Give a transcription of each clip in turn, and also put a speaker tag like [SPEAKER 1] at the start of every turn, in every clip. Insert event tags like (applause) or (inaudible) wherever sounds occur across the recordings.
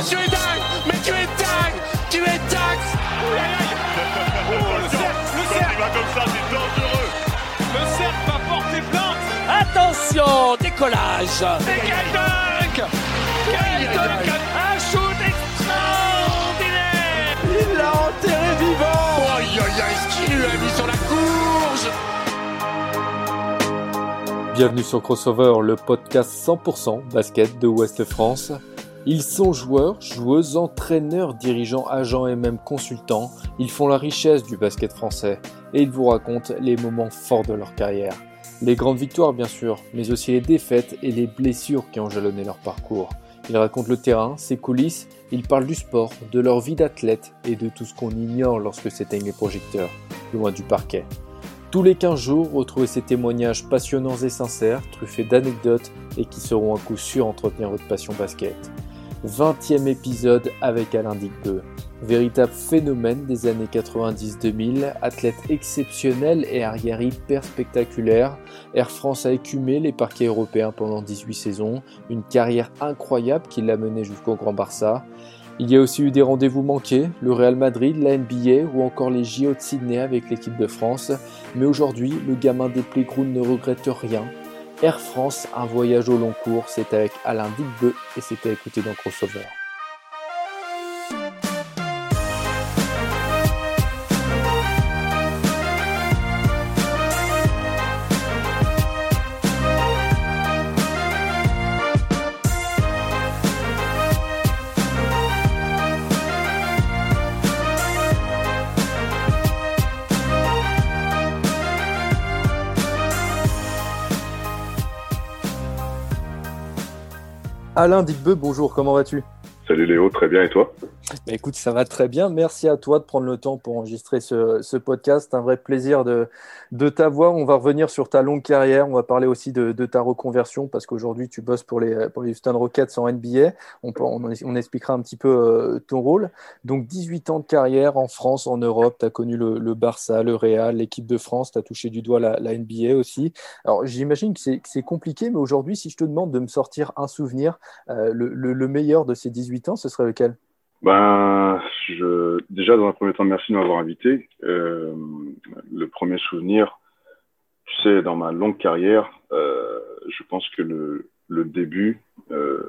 [SPEAKER 1] monsieur est dingue Mais tu es dingue Tu es dingue.
[SPEAKER 2] Le cerf, le cerf va comme ça, c'est dangereux.
[SPEAKER 3] Le cerf va porter plainte.
[SPEAKER 1] Attention Décollage.
[SPEAKER 3] C'est quel dingue. Quel dingue. Un shoot extraordinaire.
[SPEAKER 1] Il l'a enterré vivant. Aïe aïe aïe, ce qu'il lui a mis sur la courge.
[SPEAKER 4] Bienvenue sur Crossover, le podcast 100% basket de Ouest France. Ils sont joueurs, joueuses, entraîneurs, dirigeants, agents et même consultants. Ils font la richesse du basket français et ils vous racontent les moments forts de leur carrière. Les grandes victoires bien sûr, mais aussi les défaites et les blessures qui ont jalonné leur parcours. Ils racontent le terrain, ses coulisses, ils parlent du sport, de leur vie d'athlète et de tout ce qu'on ignore lorsque s'éteignent les projecteurs, loin du parquet. Tous les 15 jours, retrouvez ces témoignages passionnants et sincères, truffés d'anecdotes et qui seront à coup sûr entretenir votre passion basket. 20e épisode avec Alain Digbeu. Véritable phénomène des années 90-2000, athlète exceptionnel et arrière hyper spectaculaire, Air France a écumé les parquets européens pendant 18 saisons, une carrière incroyable qui l'a mené jusqu'au Grand Barça. Il y a aussi eu des rendez-vous manqués, le Real Madrid, la NBA ou encore les JO de Sydney avec l'équipe de France. Mais aujourd'hui, le gamin des playgrounds ne regrette rien. Air France, un voyage au long cours, c'est avec Alain Digbeu et à écouter dans Crossover. Alain Digbeu, bonjour, comment vas-tu?
[SPEAKER 5] Salut Léo, très bien et toi?
[SPEAKER 4] Bah écoute, ça va très bien. Merci à toi de prendre le temps pour enregistrer ce, podcast. Un vrai plaisir de, de t'avoir. On va revenir sur ta longue carrière. On va parler aussi de, ta reconversion parce qu'aujourd'hui, tu bosses pour les, pour Houston Rockets en NBA. On, expliquera un petit peu euh, ton rôle. Donc, 18 ans de carrière en France, en Europe. Tu as connu le, Barça, le Real, l'équipe de France. Tu as touché du doigt la, la NBA aussi. Alors, j'imagine que c'est compliqué, mais aujourd'hui, si je te demande de me sortir un souvenir, euh, le, le meilleur de ces 18 ans, ce serait lequel?
[SPEAKER 5] Ben, je, déjà, dans un premier temps, merci de m'avoir invité. Euh, le premier souvenir, tu sais, dans ma longue carrière, euh, je pense que le, le début, euh,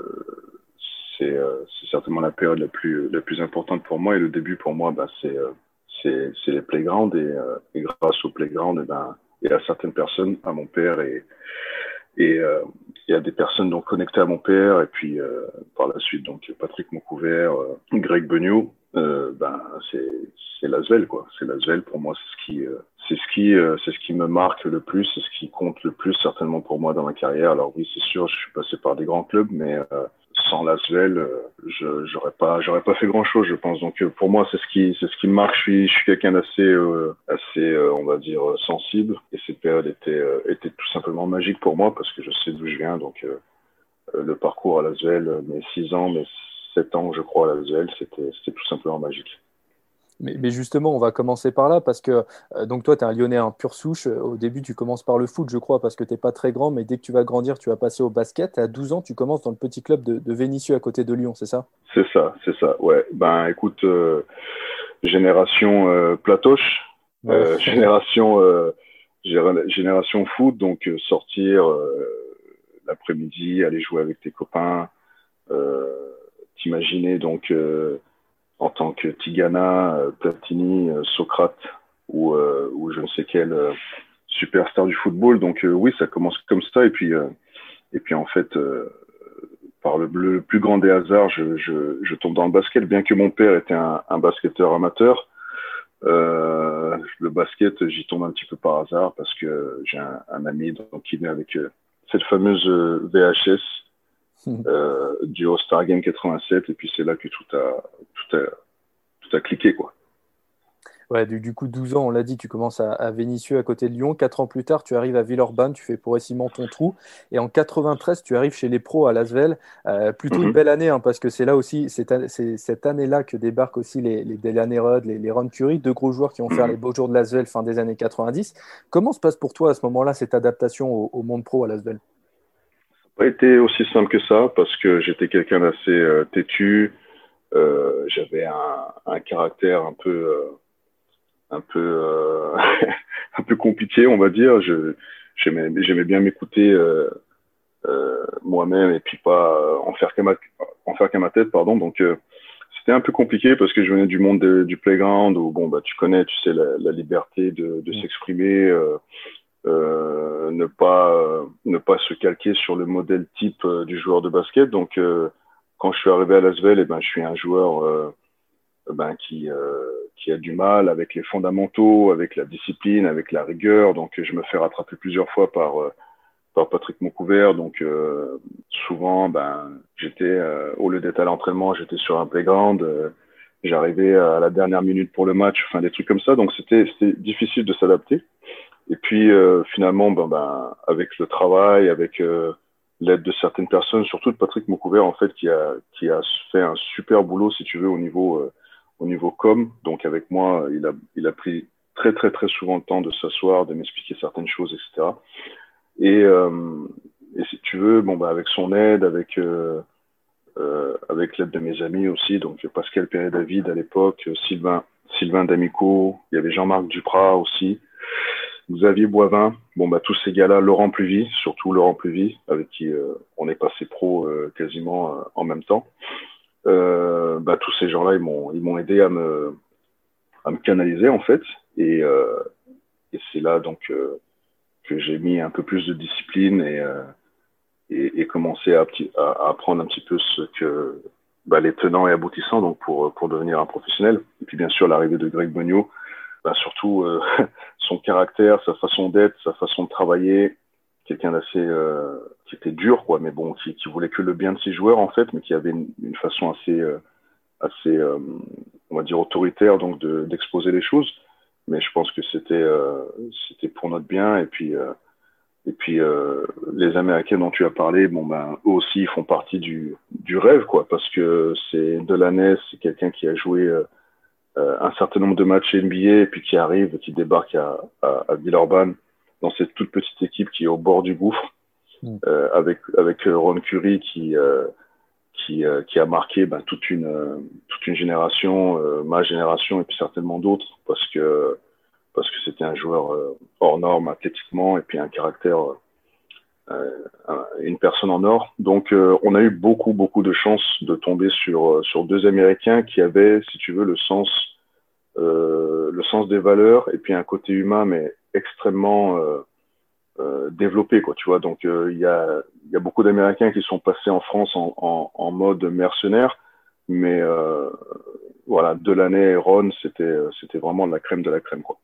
[SPEAKER 5] c'est euh, certainement la période la plus, la plus importante pour moi. Et le début, pour moi, ben, c'est c'est les playgrounds. Et, euh, et, grâce aux playgrounds, et, ben, et à certaines personnes, à mon père et, et euh, il y a des personnes donc connectées à mon père et puis euh, par la suite donc Patrick Moncouvert, euh, Greg Beugnot, euh, ben c'est c'est Lasvel quoi. C'est Lasvel pour moi c'est ce qui euh, c'est ce qui euh, c'est ce qui me marque le plus, c'est ce qui compte le plus certainement pour moi dans ma carrière. Alors oui c'est sûr je suis passé par des grands clubs mais sans Lasvel, je j'aurais pas j'aurais pas fait grand chose je pense. Donc pour moi c'est ce qui c'est ce qui marque. Je suis je suis quelqu'un d'assez euh, assez euh, on va dire sensible et cette période était euh, était tout simplement magique pour moi parce que je sais d'où je viens donc le parcours à Lasvel mes six ans mes sept ans je crois à Lasvel c'était c'était tout simplement magique.
[SPEAKER 4] Mais, mais, justement, on va commencer par là parce que euh, donc toi, tu es un Lyonnais en pure souche. Au début, tu commences par le foot, je crois, parce que tu n'es pas très grand, mais dès que tu vas grandir, tu vas passer au basket. À 12 ans, tu commences dans le petit club de, de Vénissieux à côté de Lyon, c'est ça?
[SPEAKER 5] C'est ça, c'est ça. Ouais. Ben, écoute, euh, génération euh, platoche, ouais, (laughs) génération génération foot, donc sortir l'après-midi, aller jouer avec tes copains, t'imaginer donc en tant que Tigana, Platini, Socrate ou, euh, ou je ne sais quel euh, superstar du football. Donc euh, oui, ça commence comme ça. Et puis, et puis en fait, par le, le, plus grand des hasards, je, je, je, tombe dans le basket, bien que mon père était un, un basketteur amateur. Euh, le basket, j'y tombe un petit peu par hasard parce que j'ai un, un, ami donc, qui est avec cette fameuse VHS euh, du All-Star Game 87 et puis c'est là que tout a, tout a, tout a cliqué quoi.
[SPEAKER 4] Ouais, du, du, coup, 12 ans, on l'a dit, tu commences à, à, Vénissieux, à côté de Lyon. 4 ans plus tard, tu arrives à Villeurbanne, tu fais progressivement ton trou. Et en 93, tu arrives chez les pros à Lasvel. Euh, plutôt mm -hmm. une belle année, hein, parce que c'est là aussi, c'est cette année-là que débarquent aussi les, les Delaney Rudd, les, les Ron Curry, deux gros joueurs qui vont faire les beaux jours de Lasvel fin des années 90. Comment se passe pour toi à ce moment-là cette adaptation au, au monde pro à Lasvel?
[SPEAKER 5] Pas été aussi simple que ça parce que j'étais quelqu'un d'assez euh, têtu, j'avais un, un, caractère un peu un peu (laughs) un peu compliqué, on va dire. Je j'aimais bien m'écouter moi-même et puis pas en faire qu'à ma en faire qu'à ma tête, pardon. Donc c'était un peu compliqué parce que je venais du monde du playground où bon bah tu connais tu sais la, la liberté de, de mm. s'exprimer euh, euh, ne pas euh, ne pas se calquer sur le modèle type euh, du joueur de basket donc quand je suis arrivé à Lasvel et eh ben je suis un joueur ben qui qui a du mal avec les fondamentaux avec la discipline avec la rigueur donc je me fais rattraper plusieurs fois par par Patrick Moncouvert. Donc euh, souvent, ben, j'étais euh, au lieu d'être à l'entraînement, j'étais sur un playground. Euh, j'arrivais à la dernière minute pour le match, enfin des trucs comme ça. Donc c'était difficile de s'adapter. Et puis finalement, ben, ben, avec le travail, avec l'aide de certaines personnes, surtout de Patrick Moncouvert en fait, qui a qui a fait un super boulot, si tu veux, au niveau au niveau com. Donc avec moi, il a il a pris très très très souvent le temps de s'asseoir, de m'expliquer certaines choses, etc. Et, euh, et si tu veux, bon, bah, avec son aide, avec, euh, euh, avec l'aide de mes amis aussi, donc Pascal Perret-David à l'époque, Sylvain, Sylvain D'Amico, il y avait Jean-Marc Duprat aussi, Xavier Boivin, bon, bah, tous ces gars-là, Laurent Pluvy, surtout Laurent Pluvy, avec qui euh, on est passé pro euh, quasiment euh, en même temps. bah, tous ces gens-là, ils m'ont, ils m'ont aidé à me, à me canaliser en fait, et, c'est là donc que j'ai mis un peu plus de discipline et, et, commencé à, à, apprendre un petit peu ce que bah, les tenants et aboutissants donc pour, pour devenir un professionnel. Et puis bien sûr l'arrivée de Greg Bogno, bah, surtout euh, (laughs) son caractère, sa façon d'être, sa façon de travailler, quelqu'un d'assez euh, qui était dur quoi, mais bon qui, voulait que le bien de ses joueurs en fait, mais qui avait une, façon assez euh, assez on va dire autoritaire donc d'exposer les choses. Mais je pense que c'était c'était pour notre bien. Et puis et puis les Américains dont tu as parlé, bon ben eux aussi ils font partie du du rêve quoi, parce que c'est Delaney, c'est quelqu'un qui a joué un certain nombre de matchs NBA et puis qui arrive, qui débarque à, à, à Villeurbanne dans cette toute petite équipe qui est au bord du gouffre, mm. euh, avec avec Ron Curry qui qui, euh, qui a marqué ben, toute une euh, toute une génération, euh, ma génération et puis certainement d'autres parce que parce que c'était un joueur hors norme athlétiquement et puis un caractère une personne en or. Donc on a eu beaucoup beaucoup de chance de tomber sur sur deux Américains qui avaient, si tu veux, le sens le sens des valeurs et puis un côté humain mais extrêmement euh, développé quoi tu vois donc euh, il y a beaucoup d'Américains qui sont passés en France en, mode mercenaire mais euh, voilà Delaney et Ron c'était vraiment la crème de la crème quoi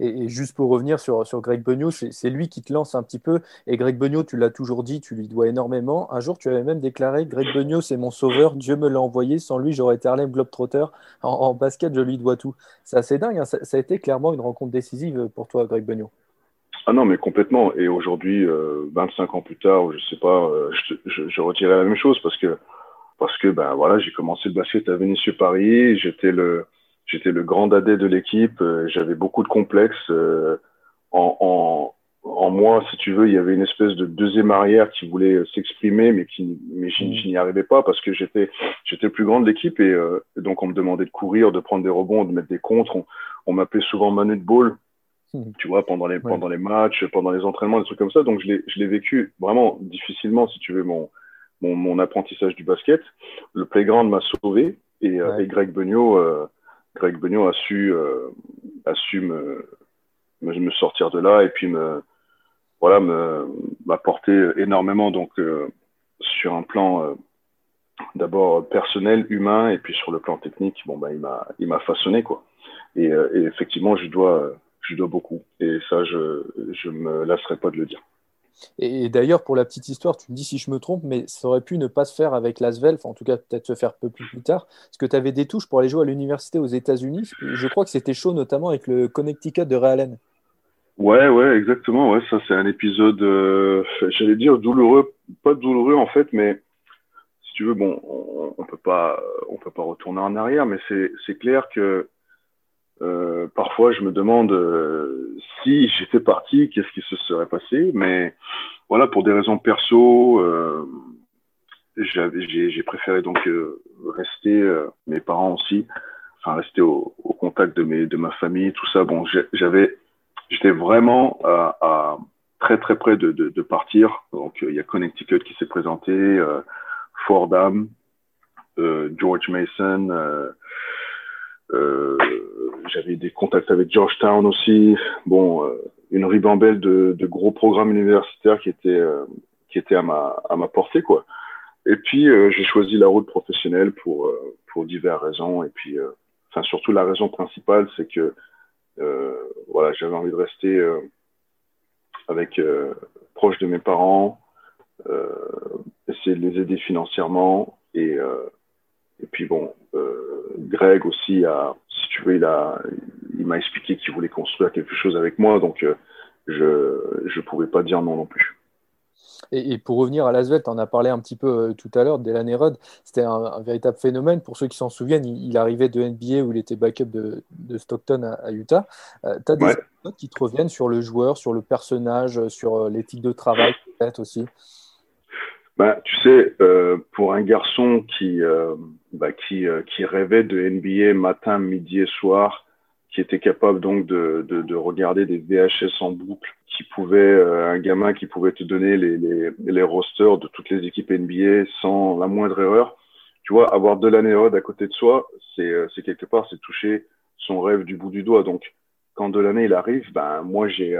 [SPEAKER 4] et, juste pour revenir sur, sur Greg Beugnot, c'est lui qui te lance un petit peu. Et Greg Beugnot, tu l'as toujours dit, tu lui dois énormément. Un jour, tu avais même déclaré Greg Beugnot, c'est mon sauveur, Dieu me l'a envoyé. Sans lui, j'aurais été Harlem Globetrotter. En, en, basket, je lui dois tout. C'est assez dingue. Hein. Ça, a été clairement une rencontre décisive pour toi, Greg Beugnot.
[SPEAKER 5] Ah non, mais complètement. Et aujourd'hui, euh, 25 ans plus tard, je sais pas, euh, je, je, retirais la même chose parce que parce que ben voilà, j'ai commencé le basket à Vénissieux Paris. J'étais le j'étais le grand dadais de l'équipe. Euh, j'avais beaucoup de complexes euh, en, en en moi, si tu veux, il y avait une espèce de deuxième arrière qui voulait s'exprimer, mais qui, mais je, je n'y arrivais pas parce que j'étais, j'étais le plus grand de l'équipe et, donc on me demandait de courir, de prendre des rebonds, de mettre des contres. On, on m'appelait souvent Manu de Ball Hmm. tu vois, pendant les, pendant les matchs, pendant les entraînements, des trucs comme ça. Donc, je l'ai vécu vraiment difficilement, si tu veux, mon, mon, mon, apprentissage du basket. Le playground m'a sauvé et, euh, et Greg Beugnot, euh, Greg Beugnot a su, euh, a su me, me, me, sortir de là et puis me, voilà, m'apporter énormément donc euh, sur un plan euh, d'abord personnel, humain et puis sur le plan technique. Bon, ben, il m'a, il m'a façonné quoi. Et, et effectivement, je dois je dois beaucoup. Et ça, je ne me lasserai pas de le dire.
[SPEAKER 4] Et d'ailleurs, pour la petite histoire, tu me dis si je me trompe, mais ça aurait pu ne pas se faire avec l'Asvel, enfin, en tout cas peut-être se faire peu plus, plus tard, parce que tu avais des touches pour aller jouer à l'université aux États-Unis. Je crois que c'était chaud, notamment avec le Connecticut de Ray Allen.
[SPEAKER 5] Ouais, ouais, exactement. Ouais, ça, c'est un épisode, euh, j'allais dire douloureux, pas douloureux en fait, mais si tu veux, bon, on, on peut pas, on peut pas retourner en arrière, mais c'est clair que euh, parfois, je me demande euh, si j'étais parti, qu'est-ce qui se serait passé. Mais voilà, pour des raisons perso, euh, j'ai préféré donc rester, mes parents aussi, enfin rester au, au, contact de mes de ma famille, tout ça. Bon, j'étais vraiment à, à, très très près de, de, de partir. Donc il y a Connecticut qui s'est présenté, Fordham, George Mason. Euh, j'avais des contacts avec Georgetown aussi. Bon, euh, une ribambelle de, gros programmes universitaires qui étaient euh, qui étaient à ma à ma portée quoi. Et puis j'ai choisi la route professionnelle pour pour diverses raisons. Et puis, enfin surtout la raison principale, c'est que voilà, j'avais envie de rester avec proche de mes parents, essayer de les aider financièrement et et puis bon, Greg aussi a, si tu veux, il a, il m'a expliqué qu'il voulait construire quelque chose avec moi, donc euh, je je pouvais pas dire non non plus.
[SPEAKER 4] Et, pour revenir à Lasvel, tu en as parlé un petit peu euh, tout à l'heure, Delan Erod, c'était un, véritable phénomène. Pour ceux qui s'en souviennent, il, arrivait de NBA où il était backup de, de Stockton à, Utah. Euh, tu as des ouais. qui te reviennent sur le joueur, sur le personnage, sur l'éthique de travail peut-être aussi?
[SPEAKER 5] Bah, tu sais, euh, pour un garçon qui, euh, bah, qui, euh, qui rêvait de NBA matin, midi et soir, qui était capable donc de, de, de regarder des VHS en boucle, qui pouvait, euh, un gamin qui pouvait te donner les, les, les rosters de toutes les équipes NBA sans la moindre erreur. Tu vois, avoir de l'année à côté de soi, c'est, euh, c'est quelque part, c'est toucher son rêve du bout du doigt. Donc, quand de l'année il arrive, ben moi (laughs) j'ai,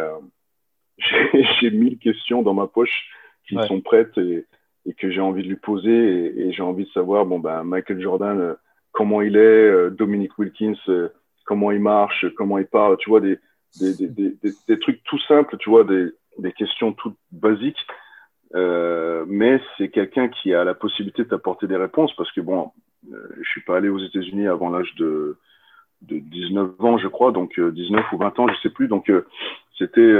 [SPEAKER 5] j'ai mille questions dans ma poche qui sont prêtes et et que j'ai envie de lui poser et, et j'ai envie de savoir bon ben Michael Jordan euh, comment il est euh, Dominic Wilkins euh, comment il marche comment il parle tu vois des des, des, des, trucs tout simples tu vois des, des questions toutes basiques. Euh, mais c'est quelqu'un qui a la possibilité d'apporter des réponses parce que bon je suis pas allé aux États-Unis avant l'âge de de 19 ans je crois donc 19 ou 20 ans je sais plus. Donc c'était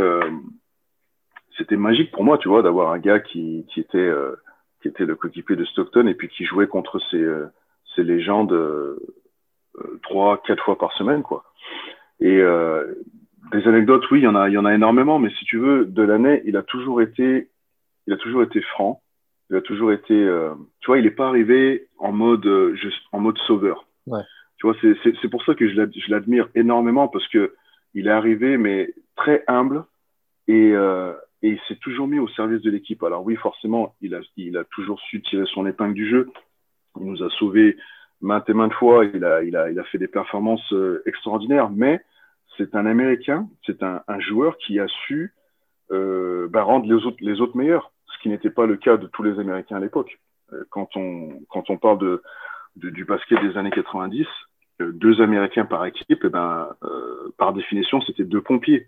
[SPEAKER 5] c'était magique pour moi tu vois d'avoir un gars qui qui était qui était le coéquipier de Stockton et puis qui jouait contre ces, euh, ces légendes euh, trois, quatre fois par semaine, quoi. Et euh, des anecdotes, oui, il y en a, il y en a énormément, mais si tu veux, de l'année, il a toujours été, il a toujours été franc. Il a toujours été, euh, tu vois, il n'est pas arrivé en mode, euh, juste, en mode sauveur.
[SPEAKER 4] Ouais.
[SPEAKER 5] Tu vois, c'est pour ça que je l'admire énormément parce que il est arrivé, mais très humble et, euh, et il s'est toujours mis au service de l'équipe. Alors oui, forcément, il a, toujours su tirer son épingle du jeu. Il nous a sauvés maintes et maintes fois. Il a, fait des performances euh, extraordinaires. Mais c'est un Américain, c'est un, joueur qui a su euh, bah, rendre les autres, meilleurs, ce qui n'était pas le cas de tous les Américains à l'époque. Euh, quand on, parle du basket des années 90, euh, deux Américains par équipe, eh ben, par définition, c'était deux pompiers.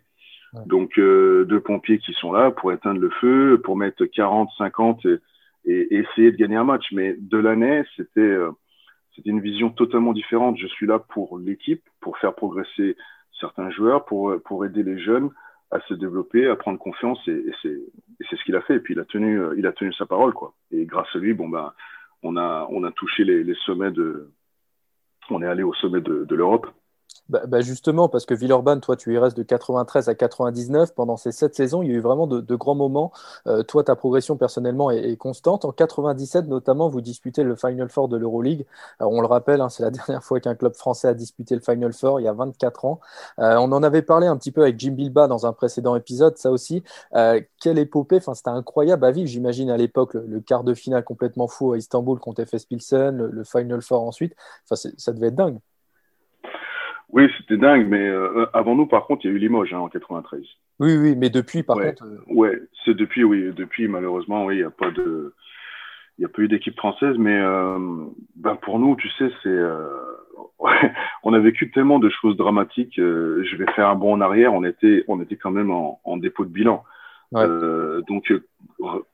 [SPEAKER 5] Donc euh, deux pompiers qui sont là pour éteindre le feu, pour mettre 40, 50 et, et essayer de gagner un match. Mais de l'année, c'était euh, c'était une vision totalement différente. Je suis là pour l'équipe, pour faire progresser certains joueurs, pour pour aider les jeunes à se développer, à prendre confiance et, et c'est ce qu'il a fait. Et puis il a tenu euh, il a tenu sa parole quoi. Et grâce à lui, bon ben on a on a touché les, les sommets de on est allé au sommet de, de l'Europe.
[SPEAKER 4] Bah, bah, justement, parce que Villeurbanne, toi, tu y restes de 93 à 99. Pendant ces sept saisons, il y a eu vraiment de, grands moments. Euh, toi, ta progression personnellement est, constante. En 97, notamment, vous disputez le Final Four de l'Euroleague. on le rappelle, hein, c'est la (laughs) dernière fois qu'un club français a disputé le Final Four, il y a 24 ans. Euh, on en avait parlé un petit peu avec Jim Bilba dans un précédent épisode, ça aussi. Euh, quelle épopée, enfin, c'était incroyable à vivre, j'imagine, à l'époque, le, quart de finale complètement fou à Istanbul contre FS Pilsen, le, le Final Four ensuite. Enfin, ça devait être dingue.
[SPEAKER 5] Oui, c'était dingue, mais euh, avant nous, par contre, il y a eu Limoges hein, en 93.
[SPEAKER 4] Oui, oui, mais depuis, par
[SPEAKER 5] ouais.
[SPEAKER 4] contre. Euh...
[SPEAKER 5] Ouais, c'est depuis, oui, depuis, malheureusement, oui, il n'y a pas de, il n'y a pas eu d'équipe française, mais euh, ben pour nous, tu sais, c'est, euh, (laughs) on a vécu tellement de choses dramatiques. Euh, je vais faire un bond en arrière. On était, on était quand même en, en dépôt de bilan.
[SPEAKER 4] Ouais.
[SPEAKER 5] Euh, donc,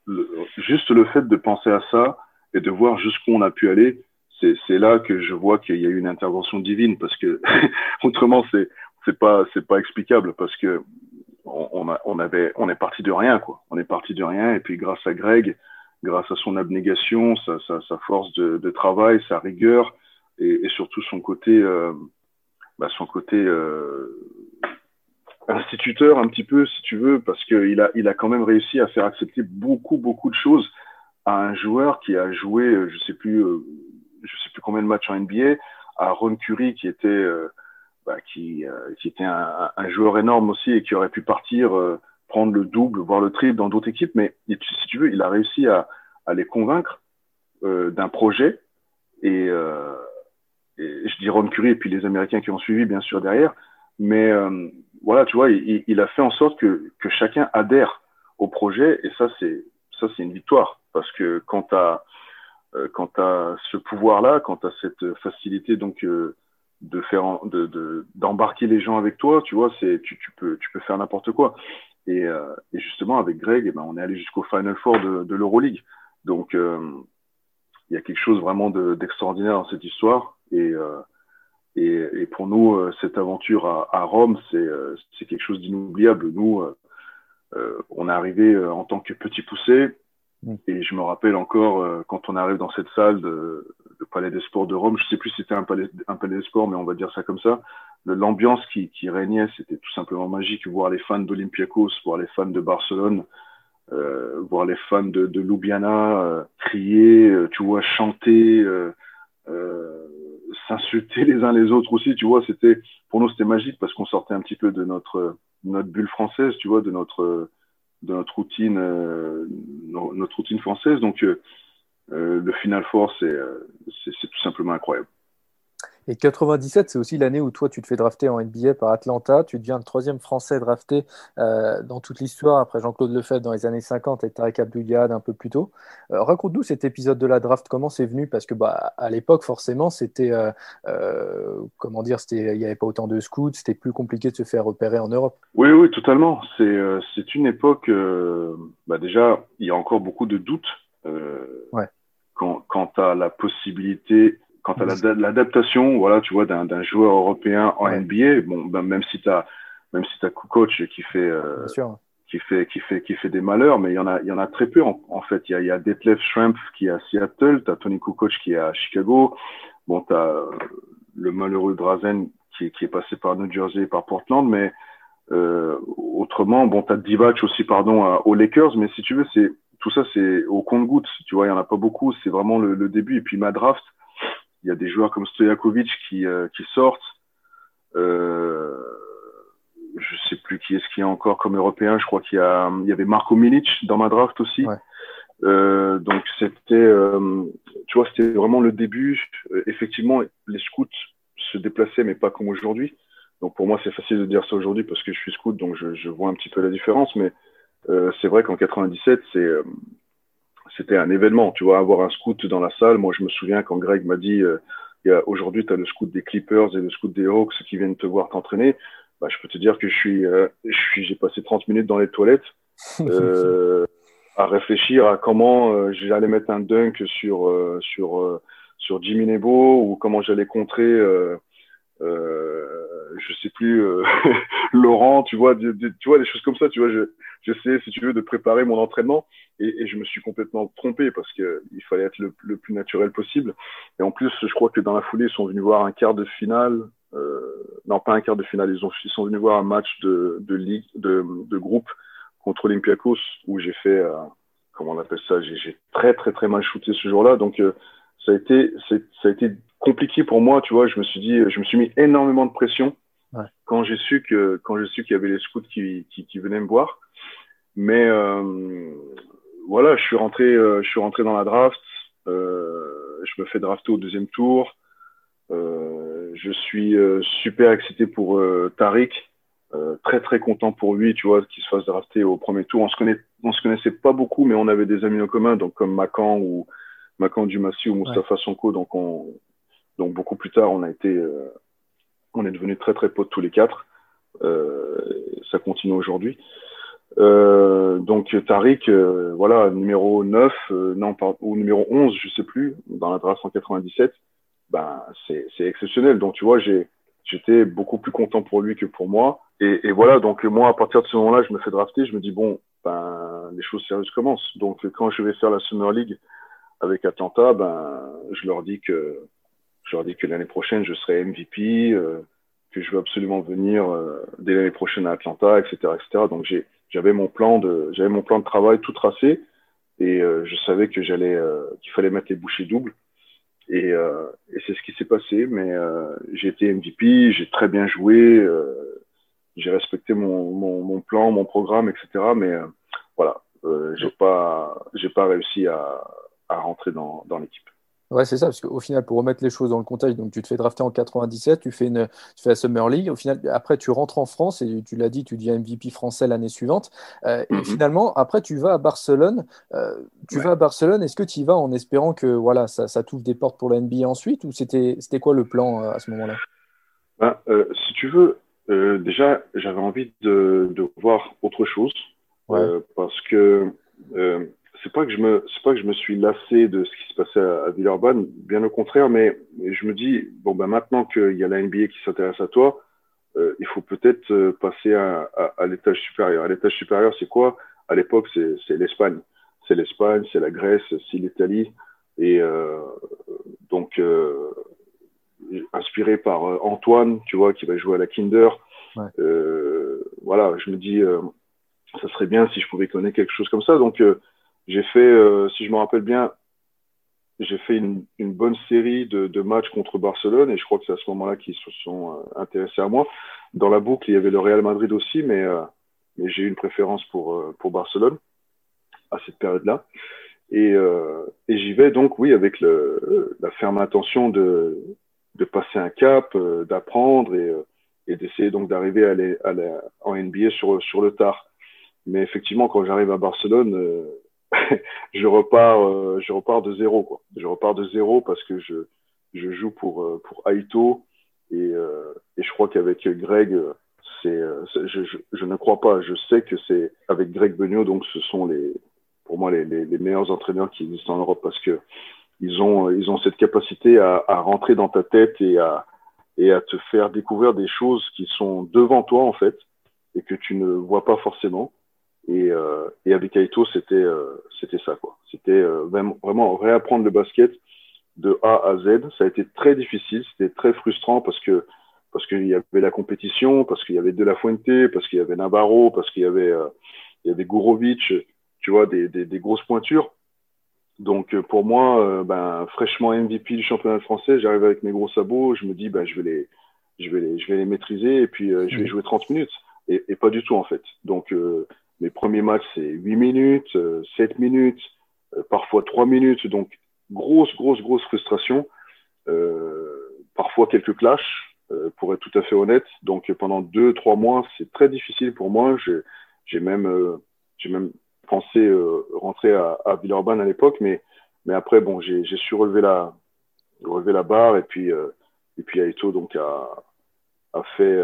[SPEAKER 5] le, juste le fait de penser à ça et de voir jusqu'où on a pu aller, c'est là que je vois qu'il y a eu une intervention divine parce que (laughs) autrement c'est c'est pas explicable parce que on, a, est parti de rien quoi. On est parti de rien et puis grâce à Greg grâce à son abnégation sa, force de, travail sa rigueur et, surtout son côté euh, bah son côté euh, instituteur un petit peu si tu veux parce que il a il a quand même réussi à faire accepter beaucoup beaucoup de choses à un joueur qui a joué, je sais plus, je sais plus combien de matchs en NBA, à Ron Curry qui était, bah, qui, qui était un, joueur énorme aussi et qui aurait pu partir prendre le double, voire le triple dans d'autres équipes, mais si tu veux, il a réussi à, les convaincre euh, d'un projet. Et, euh, je dis Ron Curry et puis les Américains qui ont suivi, bien sûr, derrière. Mais euh, voilà, tu vois, il, il, a fait en sorte que, que chacun adhère au projet. Et ça, c'est ça, c'est une victoire. Parce que quand tu euh, quand as ce pouvoir-là, quand tu as cette facilité, donc, euh, de faire de d'embarquer les gens avec toi tu vois c'est tu, tu peux tu peux faire n'importe quoi et, euh, et, justement, avec Greg, eh ben, on est allé jusqu'au Final Four de, de l'Euroleague. Donc, euh, il y a quelque chose vraiment d'extraordinaire dans cette histoire. Et, euh, et, et, pour nous, cette aventure à, à Rome, c'est quelque chose d'inoubliable. Nous, on est arrivé en tant que petit poussé. Et je me rappelle encore quand on arrive dans cette salle de, de Palais des Sports de Rome, je sais plus si c'était un palais, un palais des Sports, mais on va dire ça comme ça l'ambiance qui, qui, régnait, c'était tout simplement magique. Voir les fans d'Olympiakos, voir les fans de Barcelone, euh, voir les fans de, de Ljubljana euh, crier, euh, tu vois, chanter, euh, euh, s'insulter (laughs) les uns les autres aussi, tu vois, c'était pour nous c'était magique parce qu'on sortait un petit peu de notre notre bulle française, tu vois, de notre de notre routine notre routine française. Donc le Final Four, c'est c'est tout simplement incroyable.
[SPEAKER 4] Et 97, c'est aussi l'année où toi, tu te fais drafter en NBA par Atlanta. Tu deviens le troisième Français drafté euh, dans toute l'histoire, après Jean-Claude Lefebvre dans les années 50 et Tarek Abdouliad un peu plus tôt. Euh, raconte-nous cet épisode de la draft, comment c'est venu? Parce que bah, à l'époque, forcément, c'était, euh, comment dire, il n'y avait pas autant de scouts, c'était plus compliqué de se faire repérer en Europe.
[SPEAKER 5] Oui, oui, totalement. C'est, une époque, bah, déjà, il y a encore beaucoup de doutes.
[SPEAKER 4] ouais.
[SPEAKER 5] Quant, quant à la possibilité quant à l'adaptation, voilà, tu vois, d'un joueur européen en NBA, bon, ben, même si tu as, même si as coach qui fait, euh, qui fait, qui fait, qui fait des malheurs, mais il y en a, il y en a très peu en, en fait. Il y a, il y a Detlef Schrempf qui est à Seattle, tu as Tony Kukoc qui est à Chicago, bon, tu as le malheureux Drazen qui, qui est passé par New Jersey et par Portland, mais euh, autrement, bon, tu as Divac aussi, pardon, à, aux Lakers, mais si tu veux, c'est tout ça, c'est au compte-gouttes, tu vois, il y en a pas beaucoup, c'est vraiment le, le, début. Et puis ma draft, il y a des joueurs comme Stojakovic qui, euh, qui sortent. Euh, je sais plus qui est-ce qu'il y a encore comme européen. Je crois qu'il y, a, il y avait Marco Milic dans ma draft aussi.
[SPEAKER 4] Ouais.
[SPEAKER 5] Euh, donc c'était, euh, tu vois, c'était vraiment le début. Effectivement, les scouts se déplaçaient, mais pas comme aujourd'hui. Donc pour moi, c'est facile de dire ça aujourd'hui parce que je suis scout, donc je, je vois un petit peu la différence. Mais c'est vrai qu'en 97, c'est c'était un événement, tu vois, avoir un scout dans la salle. Moi, je me souviens quand Greg m'a dit, euh, aujourd'hui, tu as le scout des Clippers et le scout des Hawks qui viennent te voir t'entraîner. Bah, je peux te dire que je suis, euh, je suis, j'ai passé 30 minutes dans les toilettes (laughs) euh, à réfléchir à comment j'allais mettre un dunk sur sur sur Jimmy Nebo ou comment j'allais contrer. Euh, je sais plus (laughs) Laurent, tu vois, tu vois des choses comme ça, tu vois. Je, j'essayais, si tu veux, de préparer mon entraînement et, et je me suis complètement trompé parce que il fallait être le, le, plus naturel possible. Et en plus, je crois que dans la foulée, ils sont venus voir un quart de finale. Euh, non, pas un quart de finale. Ils, ont, ils sont venus voir un match de, de ligue, de, de groupe contre Olympiakos où j'ai fait, euh, comment on appelle ça, j'ai très très très mal shooté ce jour-là. Donc euh, ça a été, ça a été compliqué pour moi, tu vois. Je me suis dit, je me suis mis énormément de pression
[SPEAKER 4] ouais.
[SPEAKER 5] quand j'ai su que quand j'ai su qu'il y avait les scouts qui, qui, qui venaient me voir. Mais euh, voilà, je suis rentré, euh, je suis rentré dans la draft. Euh, je me fais drafter au deuxième tour. Je suis super excité pour Tariq. très très content pour lui, tu vois, qu'il se fasse drafter au premier tour. On se connaît, on se connaissait pas beaucoup, mais on avait des amis en commun, donc comme Macan ou Macan Dumassi ou Mustafa ouais. Sonko. Donc on, donc beaucoup plus tard, on a été, on est devenus très très potes tous les quatre. ça continue aujourd'hui. Euh, donc Tariq, euh, voilà, numéro 9, euh, non, ou numéro 11, je sais plus, dans la draft 197, ben, c'est exceptionnel. Donc tu vois, j'étais beaucoup plus content pour lui que pour moi. Et, et, voilà, donc moi, à partir de ce moment-là, je me fais drafter, je me dis, bon, ben, les choses sérieuses commencent. Donc quand je vais faire la Summer League avec Atlanta, ben, je leur dis que je leur dis que l'année prochaine, je serai MVP, euh, que je veux absolument venir euh, dès l'année prochaine à Atlanta, etc., etc. Donc j'avais mon plan de j'avais mon plan de travail tout tracé et je savais que j'allais, qu'il fallait mettre les bouchées doubles. Et, et c'est ce qui s'est passé. Mais j'ai été MVP, j'ai très bien joué, j'ai respecté mon, mon, mon, plan, mon programme, etc. Mais voilà, j'ai pas, j'ai pas réussi à, à rentrer dans, dans l'équipe.
[SPEAKER 4] Ouais, c'est ça, parce qu'au final, pour remettre les choses dans le contexte, donc tu te fais drafter en 97, tu fais, une, tu fais la Summer League, au final, après tu rentres en France et tu l'as dit, tu deviens MVP français l'année suivante. Euh, Et mhm. finalement, après, tu vas à Barcelone. Euh, tu vas à Barcelone, est-ce que tu y vas en espérant que voilà, ça, ça t'ouvre des portes pour la NBA ensuite ou c'était quoi le plan euh, à ce moment-là?
[SPEAKER 5] Ben, Si tu veux, déjà, j'avais envie de, de, voir autre chose parce que c'est pas que je me c'est pas que je me suis lassé de ce qui se passait à, à Villeurbanne, bien au contraire, mais, je me dis bon ben maintenant qu'il y a la NBA qui s'intéresse à toi, euh, il faut peut-être euh, passer à, à, à l'étage supérieur. À l'étage supérieur, c'est quoi? À l'époque, c'est l'Espagne, c'est l'Espagne, c'est la Grèce, c'est l'Italie, et euh, donc euh, inspiré par euh, Antoine, tu vois, qui va jouer à la Kinder. Ouais. voilà, je me dis ça serait bien si je pouvais connaître quelque chose comme ça, donc j'ai fait, euh, si je me rappelle bien, j'ai fait une, une, bonne série de, de, matchs contre Barcelone et je crois que c'est à ce moment-là qu'ils se sont euh, intéressés à moi. Dans la boucle, il y avait le Real Madrid aussi, mais, euh, mais j'ai eu une préférence pour, pour Barcelone à cette période-là. Et, et j'y vais donc, oui, avec le, la ferme intention de, de passer un cap, d'apprendre et, et d'essayer donc d'arriver à, à en NBA sur, sur le tard. Mais effectivement, quand j'arrive à Barcelone, (laughs) je repars, euh, je repars de zéro, quoi. Je repars de zéro parce que je, je joue pour, euh, pour Aito et, euh, et je crois qu'avec Greg, c'est, je, je, je, ne crois pas. Je sais que c'est avec Greg Beugnot, donc ce sont les, pour moi, les, les, les, meilleurs entraîneurs qui existent en Europe parce que ils ont, ils ont cette capacité à, à rentrer dans ta tête et à, et à te faire découvrir des choses qui sont devant toi, en fait, et que tu ne vois pas forcément. Et, euh, et avec Aito, c'était euh, c'était ça quoi. C'était euh, vraiment réapprendre le basket de A à Z. Ça a été très difficile, c'était très frustrant parce que parce qu'il y avait la compétition, parce qu'il y avait De La Fuente, parce qu'il y avait Navarro, parce qu'il y avait euh, il y avait Gourovic, tu vois, des, des, des grosses pointures. Donc pour moi, ben fraîchement MVP du championnat français, j'arrive avec mes gros sabots, je me dis ben je vais les je vais les je vais les maîtriser et puis je vais jouer 30 minutes et, et, pas du tout en fait. Donc mes premiers matchs, c'est 8 minutes, 7 euh, minutes, euh, parfois 3 minutes. Donc, grosse, grosse, grosse frustration. Euh, parfois quelques clashs, pour être tout à fait honnête. Donc, pendant 2-3 mois, c'est très difficile pour moi. J'ai même, même pensé rentrer à, Villeurbanne à l'époque, mais, après, bon, j'ai su relever la, barre et puis, et puis Aito donc a fait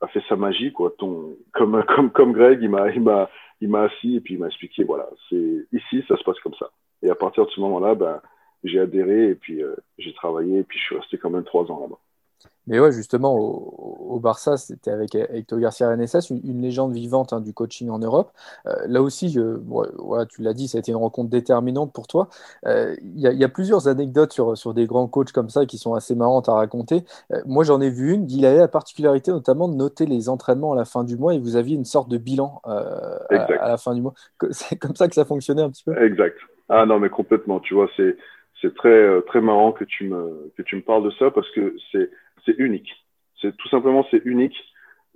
[SPEAKER 5] a fait sa magie, quoi. Ton, comme, comme, comme Greg, il m'a, il m'a, il m'a assis et puis il m'a expliqué, voilà, c'est ici, ça se passe comme ça. Et à partir de ce moment-là, ben, j'ai adhéré et puis euh, j'ai travaillé et puis je suis resté quand même trois ans là-bas.
[SPEAKER 4] Mais ouais, justement, au, Barça, c'était avec Hector Garcia Renesas, une, légende vivante hein, du coaching en Europe. Euh, là aussi, je, tu l'as dit, ça a été une rencontre déterminante pour toi. Euh, il y, a plusieurs anecdotes sur, sur des grands coachs comme ça qui sont assez marrantes à raconter. Euh, moi, j'en ai vu une. Il avait la particularité notamment de noter les entraînements à la fin du mois et vous aviez une sorte de bilan à, à, la fin du mois. (laughs) C'est comme ça que ça fonctionnait un petit peu?
[SPEAKER 5] Exact. Ah non, mais complètement. Tu vois, c'est c'est très très marrant que tu me que tu me parles de ça parce que c'est c'est unique. C'est tout simplement c'est unique.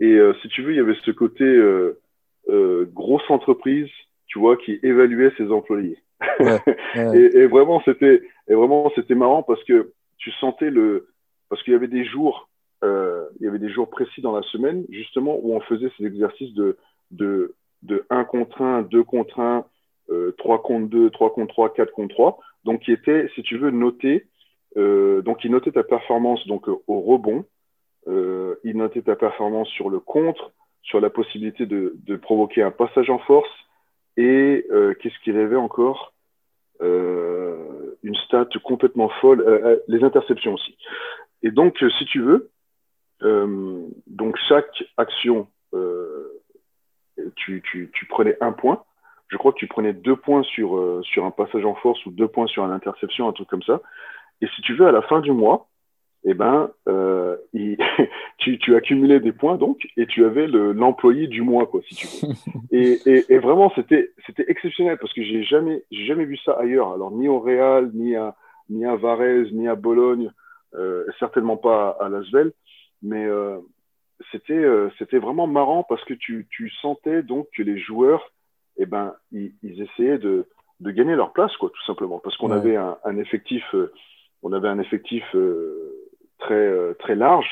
[SPEAKER 5] Et euh, si tu veux, il y avait ce côté euh, euh, grosse entreprise, tu vois, qui évaluait ses employés. Ouais, ouais. (laughs) et, et, vraiment c'était et vraiment c'était marrant parce que tu sentais le parce qu'il y avait des jours euh, il y avait des jours précis dans la semaine justement où on faisait ces exercices de de de 1 contre 1, 2 contre 1, euh, 3 contre 2, 3 contre 3, 4 contre 3, donc qui était, si tu veux, noté euh, donc, il notait ta performance donc euh, au rebond. Euh, il notait ta performance sur le contre, sur la possibilité de, de provoquer un passage en force. Et euh, qu'est-ce qu'il rêvait encore? Euh, Une stat complètement folle. les interceptions aussi. Et donc, si tu veux, donc chaque action, tu, tu, tu prenais un point je crois que tu prenais deux points sur, euh, sur un passage en force ou deux points sur une interception, un truc comme ça. Et si tu veux, à la fin du mois, eh ben, euh, (laughs) tu, tu accumulais des points donc, et tu avais l'employé du mois, quoi, si tu veux. (laughs) Et, et, et vraiment, c'était exceptionnel parce que j'ai jamais jamais vu ça ailleurs. Alors ni au Real, ni à ni à Varese, ni à Bologne, euh, certainement pas à, Lasvel, mais euh, c'était c'était vraiment marrant parce que tu tu sentais donc que les joueurs, eh ben, ils, ils essayaient de de gagner leur place, quoi, tout simplement, parce qu'on avait un, un effectif on avait un effectif euh, très, euh, très large.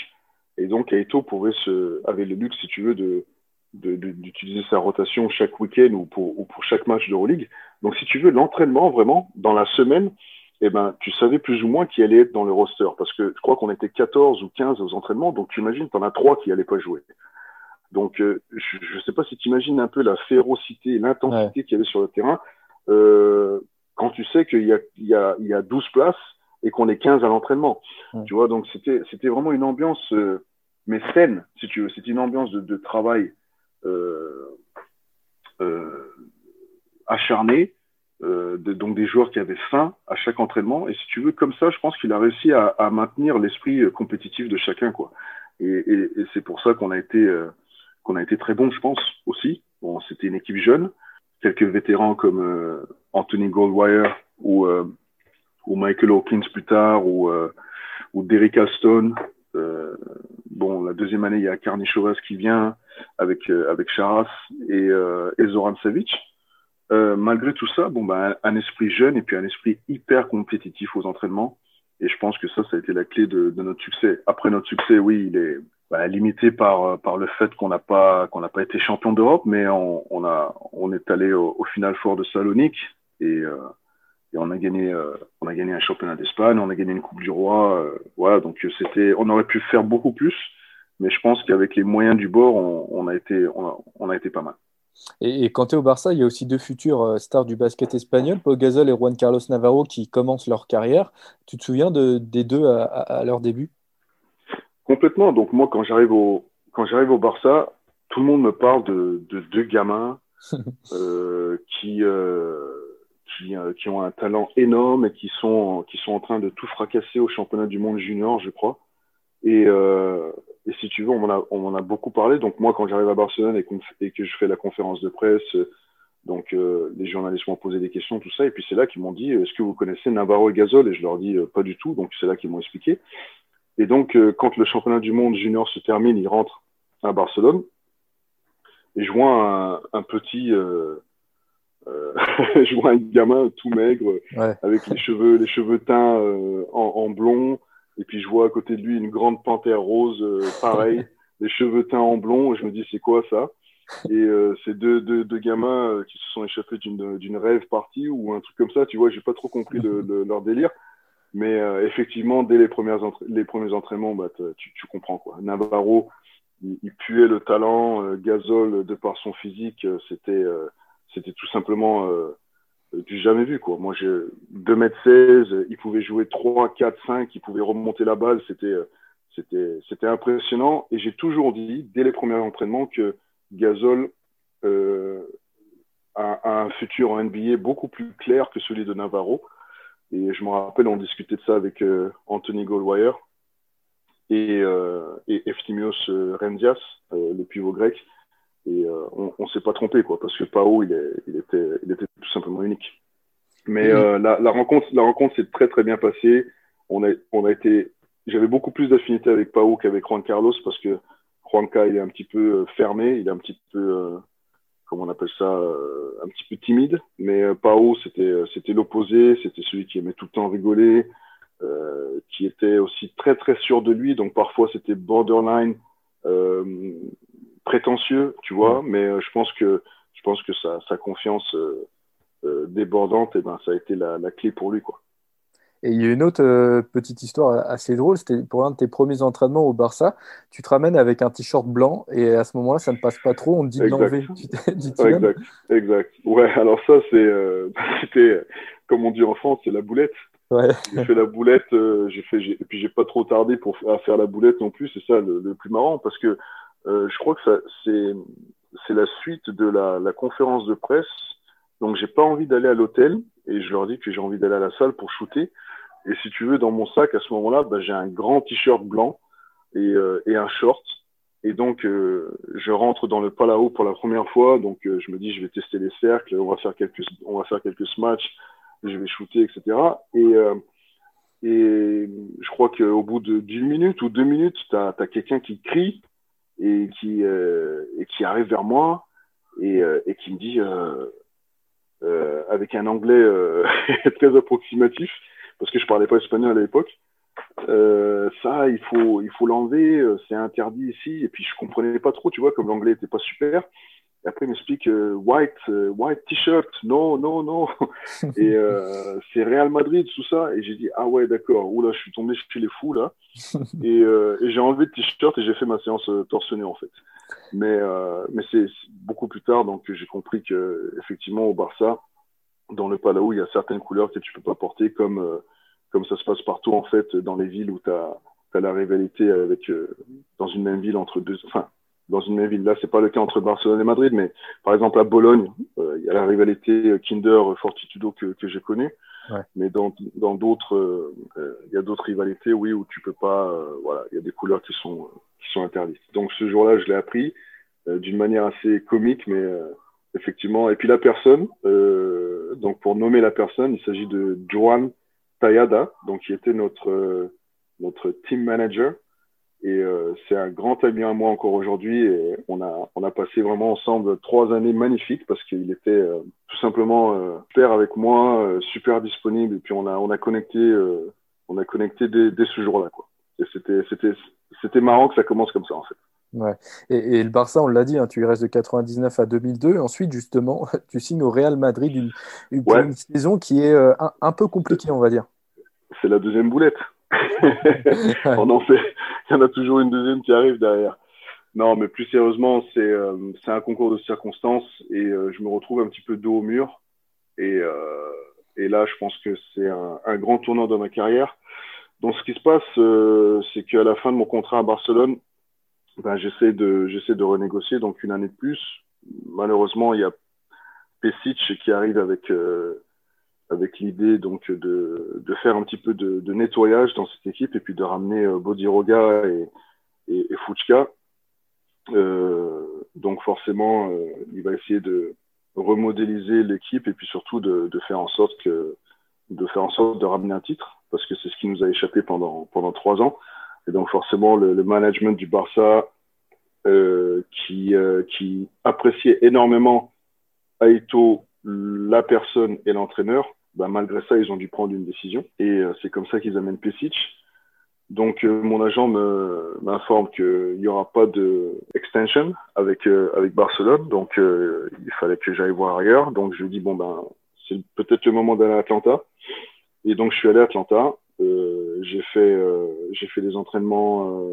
[SPEAKER 5] Et donc, Aito pouvait se, avait le luxe, si tu veux, de, d'utiliser sa rotation chaque week-end ou pour, ou pour chaque match d'Euroleague. Donc, si tu veux, l'entraînement, vraiment, dans la semaine, eh ben, tu savais plus ou moins qui allait être dans le roster. Parce que je crois qu'on était 14 ou 15 aux entraînements. Donc, tu imagines, tu en as trois qui n'allaient pas jouer. Donc, euh, je ne sais pas si tu imagines un peu la férocité, l'intensité qu'il y avait sur le terrain. Euh, quand tu sais qu'il y a, il y, a, il y a 12 places et qu'on est 15 à l'entraînement. Tu vois, donc c'était c'était vraiment une ambiance euh, mais saine, si tu veux. C'était une ambiance de, de travail euh, euh, acharné, euh, de, donc des joueurs qui avaient faim à chaque entraînement. Et si tu veux, comme ça, je pense qu'il a réussi à, à maintenir l'esprit euh, compétitif de chacun, quoi. Et, et, et c'est pour ça qu'on a été euh, qu'on a été très bon, je pense aussi. Bon, c'était une équipe jeune, quelques vétérans comme Anthony Goldwire ou ou Michael Hawkins plus tard, ou, euh, ou Derek Alston. Euh, bon, la deuxième année, il y a Carney Chovas qui vient avec, euh, avec Charas et, euh, et Zoran Savic. Euh, malgré tout ça, bon, bah, un esprit jeune et puis un esprit hyper compétitif aux entraînements. Et je pense que ça, ça a été la clé de, de notre succès. Après notre succès, oui, il est bah, limité par, par le fait qu'on n'a pas, qu'on n'a pas été champion d'Europe, mais on, on, a, on est allé au, au final fort de Salonique et, euh, et on a gagné, euh, on a gagné un championnat d'Espagne, on a gagné une Coupe du Roi. Euh, voilà, donc euh, c'était, on aurait pu faire beaucoup plus, mais je pense qu'avec les moyens du bord, on, on a été, on a, on a, été pas mal.
[SPEAKER 4] Et, et quand tu es au Barça, il y a aussi deux futurs stars du basket espagnol, Pau Gasol et Juan Carlos Navarro, qui commencent leur carrière. Tu te souviens de, des deux à, à, à, leur début?
[SPEAKER 5] Complètement. Donc moi, quand j'arrive au, quand j'arrive au Barça, tout le monde me parle de, de deux gamins (laughs) euh, qui euh, qui, euh, qui, ont un talent énorme et qui sont, qui sont en train de tout fracasser au championnat du monde junior, je crois. Et, euh, si tu veux, on m'en a, on a beaucoup parlé. Donc moi, quand j'arrive à Barcelone et, que je fais la conférence de presse, donc euh, les journalistes m'ont posé des questions, tout ça. Et puis c'est là qu'ils m'ont dit, est-ce que vous connaissez Navarro et Gasol? Et je leur dis, pas du tout. Donc c'est là qu'ils m'ont expliqué. Et donc, quand le championnat du monde junior se termine, ils rentrent à Barcelone. Et je vois un, un petit... euh, (laughs) je vois un gamin tout maigre ouais. avec les cheveux, les cheveux teints euh, en, en, blond. Et puis je vois à côté de lui une grande panthère rose, euh, pareil, (laughs) les cheveux teints en blond. Et je me dis, c'est quoi ça? Et euh, c'est deux, deux, deux, gamins qui se sont échappés d'une rêve partie ou un truc comme ça. Tu vois, j'ai pas trop compris le, le, leur délire. Mais effectivement, dès les, premières les premiers entraînements, bah, tu, tu comprends quoi. Navarro, il, il puait le talent. Gasol, de par son physique, c'était c'était tout simplement euh, du jamais vu quoi. Moi j'ai 2 mètres 16, il pouvait jouer 3, 4, 5, il pouvait remonter la balle, c'était c'était c'était impressionnant et j'ai toujours dit dès les premiers entraînements que Gasol euh, a, un futur en NBA beaucoup plus clair que celui de Navarro. Et je me rappelle, on discutait de ça avec euh, Anthony Goldwire et, euh, Eftimios Rendias, euh, le pivot grec. Et euh, on, on s'est pas trompé, quoi, parce que Pao, il, est, il, était, il était tout simplement unique. Mais euh, la, la, rencontre, la rencontre s'est très très bien passée. On a, on a été, j'avais beaucoup plus d'affinité avec Pao qu'avec Juan Carlos parce que Juanca il est un petit peu euh, fermé, il est un petit peu, euh, comment on appelle ça, euh, un petit peu timide. Mais euh, Pao c'était c'était l'opposé, c'était celui qui aimait tout le temps rigoler, euh, qui était aussi très très sûr de lui. Donc parfois c'était borderline prétentieux, tu vois, mais euh, je pense que je pense que sa, sa confiance euh, euh, débordante, et eh ben, ça a été la, la, clé pour lui, quoi.
[SPEAKER 4] Et il y a une autre petite histoire assez drôle, c'était pour l'un de tes premiers entraînements au Barça, tu te ramènes avec un t-shirt blanc et à ce moment-là, ça ne passe pas trop, on te dit de l'enlever.
[SPEAKER 5] exact, exact. Ouais, alors ça, c'est, (laughs) c'était, comme on dit en France, c'est la boulette.
[SPEAKER 4] Ouais.
[SPEAKER 5] J'ai fait la boulette, euh, j'ai fait, et puis j'ai pas trop tardé pour à faire la boulette non plus, c'est ça le, le, plus marrant, parce que euh, je crois que c'est, la suite de la, la conférence de presse. Donc, j'ai pas envie d'aller à l'hôtel et je leur dis que j'ai envie d'aller à la salle pour shooter. et si tu veux, dans mon sac, à ce moment-là, bah, j'ai un grand t-shirt blanc et, euh, et, un short. Et donc, euh, je rentre dans le Palau pour la première fois. Donc, euh, je me dis, je vais tester les cercles, on va faire quelques, on va faire quelques matchs, je vais shooter, etc. Et, et je crois qu'au bout d'une minute ou deux minutes, tu as, as quelqu'un qui crie et qui, et qui arrive vers moi et, et qui me dit, avec un anglais (laughs) très approximatif, parce que je parlais pas espagnol à l'époque. Euh, ça, il faut, il faut l'enlever, euh, c'est interdit ici. Et puis je comprenais pas trop, tu vois, comme l'anglais était pas super. Et après, il m'explique euh, white, white t-shirt, non, non, non. (laughs) et c'est Real Madrid, tout ça. Et j'ai dit ah ouais, d'accord. Oula, je suis tombé chez les fous là. (laughs) et, et j'ai enlevé le t-shirt et j'ai fait ma séance torsionnée en fait. Mais mais c'est beaucoup plus tard donc j'ai compris que effectivement au Barça, dans le Palau, il y a certaines couleurs que tu peux pas porter comme comme ça se passe partout en fait dans les villes où tu as, la rivalité avec euh, dans une même ville entre deux enfin dans une même ville là c'est pas le cas entre Barcelone et Madrid mais par exemple à Bologne euh, il y a la rivalité Kinder Fortitudo que, que j'ai connue ouais. mais dans dans d'autres euh, il y a d'autres rivalités oui où tu peux pas voilà il y a des couleurs qui sont qui sont interdites donc ce jour-là je l'ai appris d'une manière assez comique mais effectivement et puis la personne donc pour nommer la personne il s'agit de Joan Tayada, donc qui était notre, euh, notre team manager. Et euh, c'est un grand ami à moi encore aujourd'hui. Et on a, on a passé vraiment ensemble trois années magnifiques parce qu'il était euh, tout simplement super avec moi, super disponible. Et puis on a, on a connecté, on a connecté dès, dès ce jour-là. Quoi. Et c'était, c'était, c'était marrant que ça commence comme ça en fait.
[SPEAKER 4] Ouais. Et, et, le Barça, on l'a dit, hein, tu y restes de 99 à 2002. Ensuite, justement, (laughs) tu signes au Real Madrid une, une, ouais. une saison qui est un, un, peu compliquée, on va dire
[SPEAKER 5] c'est la deuxième boulette. (laughs) On en fait, il y en a toujours une deuxième qui arrive derrière. Non, mais plus sérieusement, c'est euh, un concours de circonstances et euh, je me retrouve un petit peu dos au mur. Et, euh, et là, je pense que c'est un, un, grand tournant dans ma carrière. Donc, ce qui se passe, euh, c'est qu'à la fin de mon contrat à Barcelone, ben, j'essaie de, de renégocier, donc une année de plus. Malheureusement, il y a Pesic qui arrive avec euh, avec l'idée donc de, faire un petit peu de, nettoyage dans cette équipe et puis de ramener euh, Bodiroga et, et, Fuchka. Euh, donc forcément, euh, il va essayer de remodéliser l'équipe et puis surtout de, faire en sorte de faire en sorte de ramener un titre parce que c'est ce qui nous a échappé pendant pendant trois ans. Et donc forcément le, management du Barça qui qui appréciait énormément Aito la personne et l'entraîneur, bah, malgré ça, ils ont dû prendre une décision. Et euh, c'est comme ça qu'ils amènent Pesic. Donc, euh, mon agent m'informe qu'il n'y aura pas de extension avec, euh, avec Barcelone. Donc, il fallait que j'aille voir ailleurs. Donc, je lui dis, bon, ben, c'est peut-être le moment d'aller à Atlanta. Et donc, je suis allé à Atlanta. j'ai fait, j'ai fait des entraînements,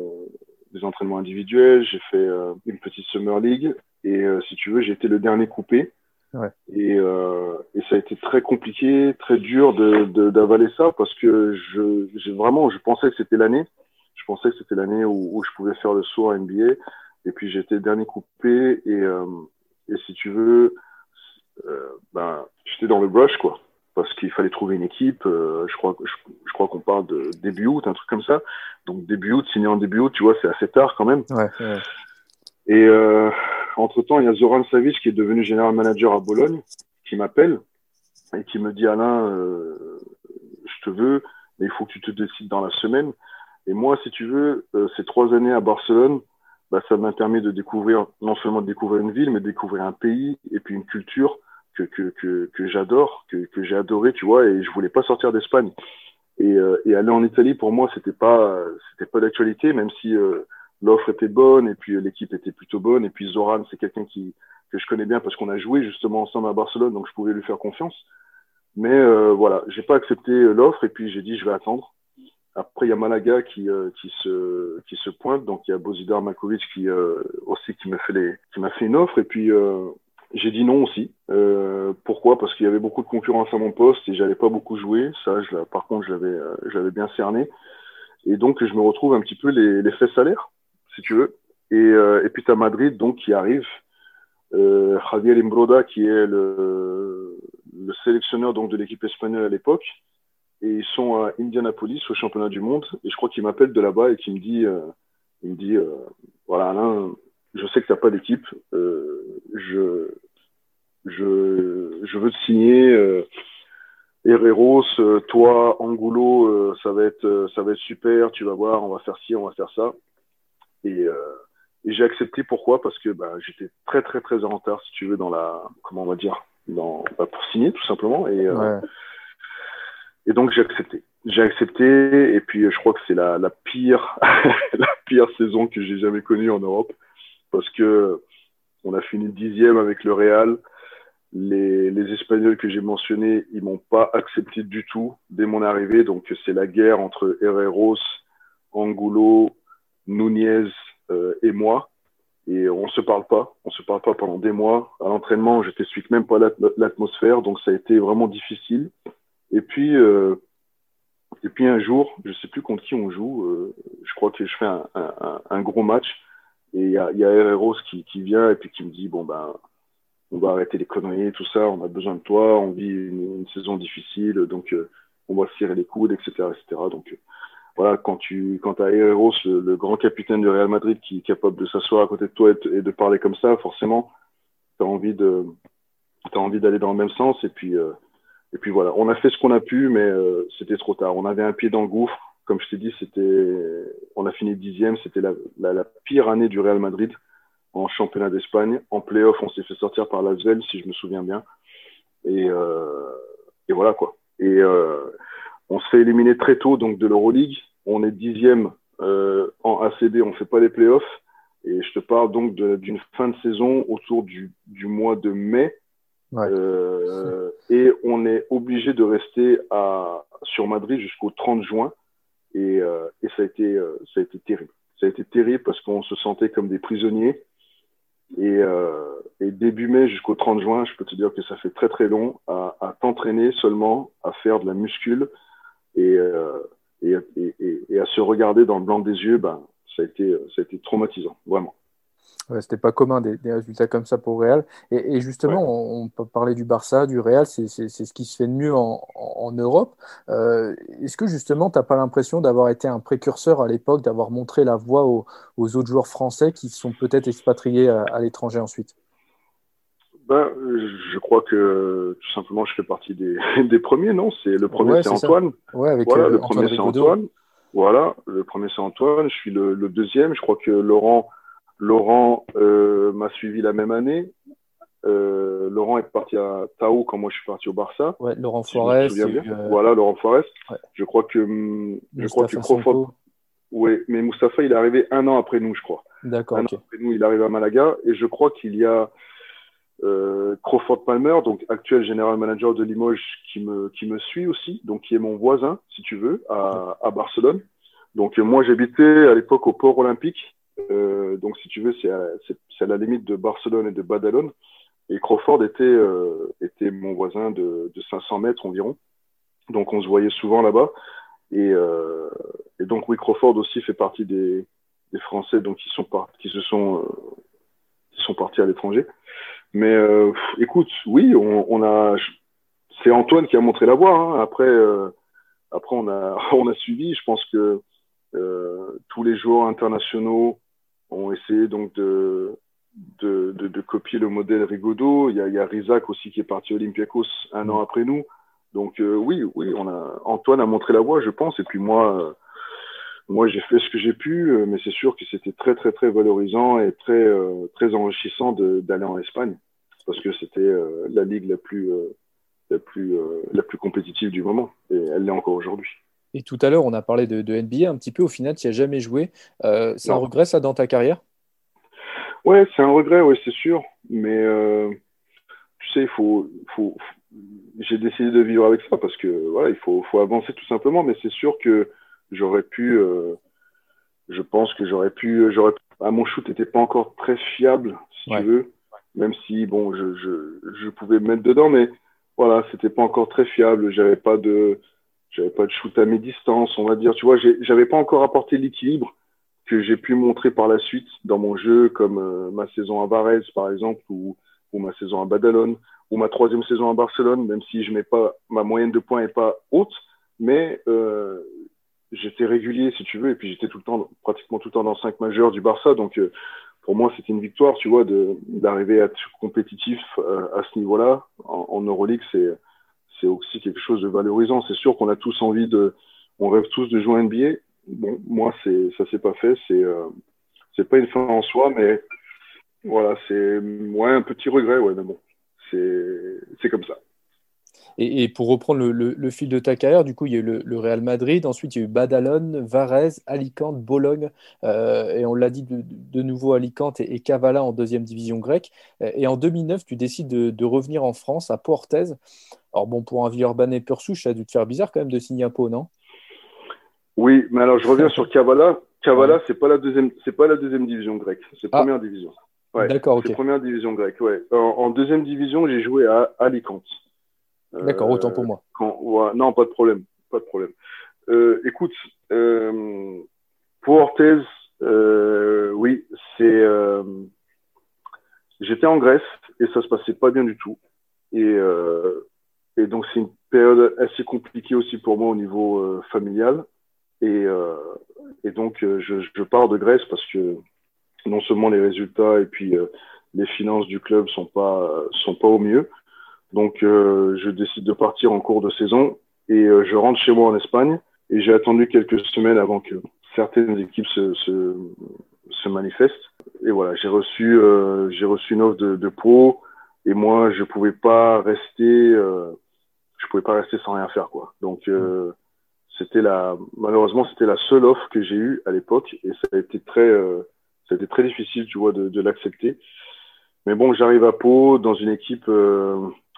[SPEAKER 5] des entraînements individuels. J'ai fait une petite Summer League. Et si tu veux, j'ai été le dernier coupé.
[SPEAKER 4] Ouais.
[SPEAKER 5] Et, euh, et, ça a été très compliqué, très dur d'avaler de, de, ça parce que je, vraiment, je pensais que c'était l'année. Je pensais que c'était l'année où, où, je pouvais faire le saut à NBA. Et puis j'étais dernier coupé et, euh, et si tu veux, euh, ben, j'étais dans le brush quoi. Parce qu'il fallait trouver une équipe. Euh, je crois, je, je crois qu'on parle de début août, un truc comme ça. Donc début août, signé en début août, tu vois, c'est assez tard quand même.
[SPEAKER 4] Ouais, ouais.
[SPEAKER 5] Et euh, entre-temps, il y a Zoran Savic qui est devenu général manager à Bologne, qui m'appelle et qui me dit Alain, euh, je te veux, mais il faut que tu te décides dans la semaine. Et moi, si tu veux, euh, ces trois années à Barcelone, bah, ça m'a permis de découvrir, non seulement de découvrir une ville, mais de découvrir un pays et puis une culture que, j'adore, que, j'ai adoré, tu vois, et je voulais pas sortir d'Espagne. Et, euh, et aller en Italie, pour moi, c'était pas, pas d'actualité, même si l'offre était bonne et puis l'équipe était plutôt bonne. Et puis Zoran, c'est quelqu'un qui que je connais bien parce qu'on a joué justement ensemble à Barcelone, donc je pouvais lui faire confiance. Mais euh, voilà, j'ai pas accepté l'offre et puis j'ai dit je vais attendre. Après il y a Malaga qui euh, qui se qui se pointe, donc il y a Bozidar Makovic qui euh, aussi qui m'a fait les qui m'a fait une offre et puis euh, j'ai dit non aussi. Euh, pourquoi? Parce qu'il y avait beaucoup de concurrence à mon poste et j'allais pas beaucoup jouer. Ça, je, par contre, je l'avais bien cerné. Et donc, je me retrouve un petit peu les, les faits salaires tu veux. Et, euh, puis tu as Madrid donc qui arrive. Euh, Javier Imbroda qui est le, le sélectionneur donc de l'équipe espagnole à l'époque et ils sont à Indianapolis au championnat du monde. Et je crois qu'il m'appelle de là-bas et qu'il me dit, euh, il me dit, voilà Alain, je sais que tu n'as pas d'équipe, je, je, je veux te signer. Herreros, toi, Angulo, ça va être, ça va être super. Tu vas voir, on va faire ci, on va faire ça. Et, et j'ai accepté. Pourquoi? Parce que bah, j'étais très très très en retard, si tu veux, dans la, comment on va dire, dans, bah, pour signer tout simplement. Et ouais. Et donc j'ai accepté. J'ai accepté et puis je crois que c'est la, la, pire, (laughs) la pire saison que j'ai jamais connue en Europe parce que on a fini dixième avec le Real. Les, les Espagnols que j'ai mentionnés, ils m'ont pas accepté du tout dès mon arrivée. Donc c'est la guerre entre Herreros, Angulo, Nunez euh, et moi. Et on se parle pas, on se parle pas pendant des mois. À l'entraînement, je t'explique même pas l'atmosphère, donc ça a été vraiment difficile. Et puis, euh, et puis un jour, je sais plus contre qui on joue, euh, je crois que je fais un, un, un gros match et il y a, y a Herreros qui, qui vient et puis qui me dit bon ben on va arrêter les conneries, tout ça, on a besoin de toi, on vit une, une saison difficile, donc euh, on va se tirer les coudes, etc., etc. Donc euh, voilà, quand tu quand as Herreros, le, le, grand capitaine du Real Madrid, qui est capable de s'asseoir à côté de toi et, et, de parler comme ça, forcément, t'as envie de t'as envie d'aller dans le même sens et puis euh, et puis voilà, on a fait ce qu'on a pu, mais euh, c'était trop tard. On avait un pied dans le gouffre. Comme je t'ai dit, c'était, on a fini dixième. C'était la, la, pire année du Real Madrid en championnat d'Espagne. En playoff, on s'est fait sortir par la Zvel, si je me souviens bien. Et, euh, et voilà quoi. Et euh, on se fait éliminer très tôt donc de l'Euroleague. On est dixième euh, en ACB, on fait pas les playoffs. Et je te parle donc d'une fin de saison autour du, du mois de mai
[SPEAKER 4] Ouais.
[SPEAKER 5] Euh, et on est obligé de rester à, sur Madrid jusqu'au 30 juin. Et, euh, et ça, a été, euh, ça a été terrible. Ça a été terrible parce qu'on se sentait comme des prisonniers. Et, euh, et début mai jusqu'au 30 juin, je peux te dire que ça fait très très long à, à t'entraîner seulement, à faire de la muscule et, euh, et, et, et, à se regarder dans le blanc des yeux. Ben, ça a été, ça a été traumatisant, vraiment.
[SPEAKER 4] Ouais, C'était pas commun des, des, résultats comme ça pour Real. Et, et justement, ouais. on, on, peut parler du Barça, du Real, c'est ce qui se fait de mieux en, en Europe. Euh, Est-ce que justement, tu n'as pas l'impression d'avoir été un précurseur à l'époque, d'avoir montré la voie aux, aux, autres joueurs français qui sont peut-être expatriés à, à l'étranger ensuite?
[SPEAKER 5] Ben, je crois que tout simplement, je fais partie des, (laughs) des premiers, non? C'est le premier,
[SPEAKER 4] ouais,
[SPEAKER 5] c'est Antoine.
[SPEAKER 4] Ouais, avec
[SPEAKER 5] voilà,
[SPEAKER 4] euh,
[SPEAKER 5] le premier, c'est Antoine. Voilà, le premier, c'est Antoine. Je suis le, le deuxième. Je crois que Laurent Laurent euh, m'a suivi la même année. Euh, Laurent est parti à Tao quand moi je suis parti au Barça.
[SPEAKER 4] Ouais, Laurent Forest.
[SPEAKER 5] Euh... Voilà, Laurent Forest. Ouais. Je crois que je crois que Crawford. Oui, mais Mustapha il est arrivé un an après nous, je crois.
[SPEAKER 4] D'accord.
[SPEAKER 5] Un
[SPEAKER 4] okay.
[SPEAKER 5] an après nous, il arrive à Malaga et je crois qu'il y a euh, Crawford Palmer, donc actuel général manager de Limoges, qui me qui me suit aussi, donc qui est mon voisin, si tu veux, à, à Barcelone. Donc moi j'habitais à l'époque au port olympique euh, donc, si tu veux, c'est à, à, la limite de Barcelone et de Badalone. Et Crawford était, euh, était mon voisin de, de, 500 mètres environ. Donc, on se voyait souvent là-bas. Et, euh, et, donc, oui, Crawford aussi fait partie des, des Français donc, qui, sont par, qui, se sont, qui sont partis à l'étranger. Mais euh, écoute, oui, on, on a. C'est Antoine qui a montré la voie. Hein. Après, euh, après on, a, (laughs) on a suivi. Je pense que tous les joueurs internationaux ont essayé donc de, de, de, de, copier le modèle Rigaudot. Il y a, il y a Rizak aussi qui est parti à Olympiakos un an après nous. Donc euh, oui, oui, on a Antoine a montré la voie, je pense. Et puis moi, euh, moi j'ai fait ce que j'ai pu, euh, mais c'est sûr que c'était très très très valorisant et très très enrichissant d'aller en Espagne parce que c'était la ligue la plus la plus la plus compétitive du moment et elle l'est encore aujourd'hui.
[SPEAKER 4] Et tout à l'heure, on a parlé de, de, NBA un petit peu. Au final, tu n'y as jamais joué. Euh, c'est un regret, ça, dans ta carrière?
[SPEAKER 5] Ouais, c'est un regret, oui, c'est sûr. Mais euh, tu sais, il faut, faut, j'ai décidé de vivre avec ça parce que voilà, il faut, faut avancer tout simplement. Mais c'est sûr que j'aurais pu, euh, je pense que j'aurais pu, j'aurais, ah, mon shoot n'était pas encore très fiable, si ouais. tu veux. Même si, bon, je, je, je pouvais me mettre dedans, mais voilà, c'était pas encore très fiable. J'avais pas de j'avais pas de shoot à mes distances, on va dire. Tu vois, j'avais pas encore apporté l'équilibre que j'ai pu montrer par la suite dans mon jeu, comme euh, ma saison à Varese, par exemple, ou, ou, ma saison à Badalone, ou ma troisième saison à Barcelone, même si je mets pas, ma moyenne de points est pas haute, mais j'étais régulier, si tu veux, et puis j'étais tout le temps, pratiquement tout le temps dans le 5 majeur du Barça. Donc, pour moi, c'était une victoire, tu vois, d'arriver à être compétitif à ce niveau-là. En, en Euroleague, c'est c'est aussi quelque chose de valorisant. C'est sûr qu'on a tous envie de, on rêve tous de jouer NBA. Bon, moi, c'est, ça s'est pas fait. C'est, euh, c'est pas une fin en soi, mais voilà, c'est, ouais, un petit regret, ouais, mais bon, c'est, c'est comme ça.
[SPEAKER 4] Et, pour reprendre le, fil de ta carrière, du coup, il y a eu le, Real Madrid, ensuite il y a eu Badalone, Varese, Alicante, Bologne, euh, et on l'a dit de, nouveau Alicante et, Cavala en deuxième division grecque. Et en 2009, tu décides de, revenir en France, à Portez. Alors bon, pour un Villeurbanais pur souche, ça a dû te faire bizarre quand même de signer un pot, non?
[SPEAKER 5] Oui, mais alors je reviens sur Cavala. Cavala, c'est pas la deuxième, c'est pas la deuxième division grecque, c'est ah. première division.
[SPEAKER 4] D'accord, ok.
[SPEAKER 5] C'est première division grecque, ouais. En, deuxième division, j'ai joué à Alicante.
[SPEAKER 4] D'accord, autant pour moi.
[SPEAKER 5] non, pas de problème. Pas de problème. Euh, écoute, euh, pour Orthez, euh, oui, c'est. J'étais en Grèce et ça se passait pas bien du tout. Et, et donc, c'est une période assez compliquée aussi pour moi au niveau familial. Et, et donc, je, je, pars de Grèce parce que non seulement les résultats et puis les finances du club sont pas sont pas au mieux, donc, euh, je décide de partir en cours de saison et euh, je rentre chez moi en Espagne. Et j'ai attendu quelques semaines avant que certaines équipes se, se, se manifestent. Et voilà, j'ai reçu, euh, j'ai reçu une offre de, de pro. Et moi, je pouvais pas rester, je pouvais pas rester sans rien faire, quoi. Donc, c'était la, malheureusement, c'était la seule offre que j'ai eue à l'époque. Et ça a été très, ça a été très difficile, tu vois, de, de l'accepter. Mais bon, j'arrive à Pau dans une équipe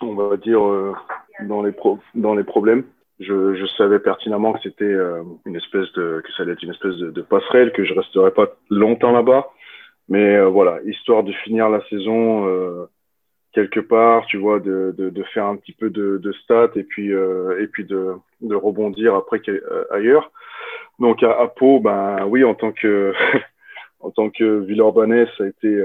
[SPEAKER 5] on va dire, euh, dans, les pro dans les problèmes. Je, je savais pertinemment que c'était euh, une espèce de, que ça allait être une espèce de, de passerelle, que je resterais pas longtemps là-bas. Mais euh, voilà, histoire de finir la saison quelque part, tu vois, de, de, de, faire un petit peu de, de stats et puis et puis de, de rebondir après ailleurs. Donc à, à Pau, ben oui, en tant que (laughs) en tant que Villeurbanais, ça a été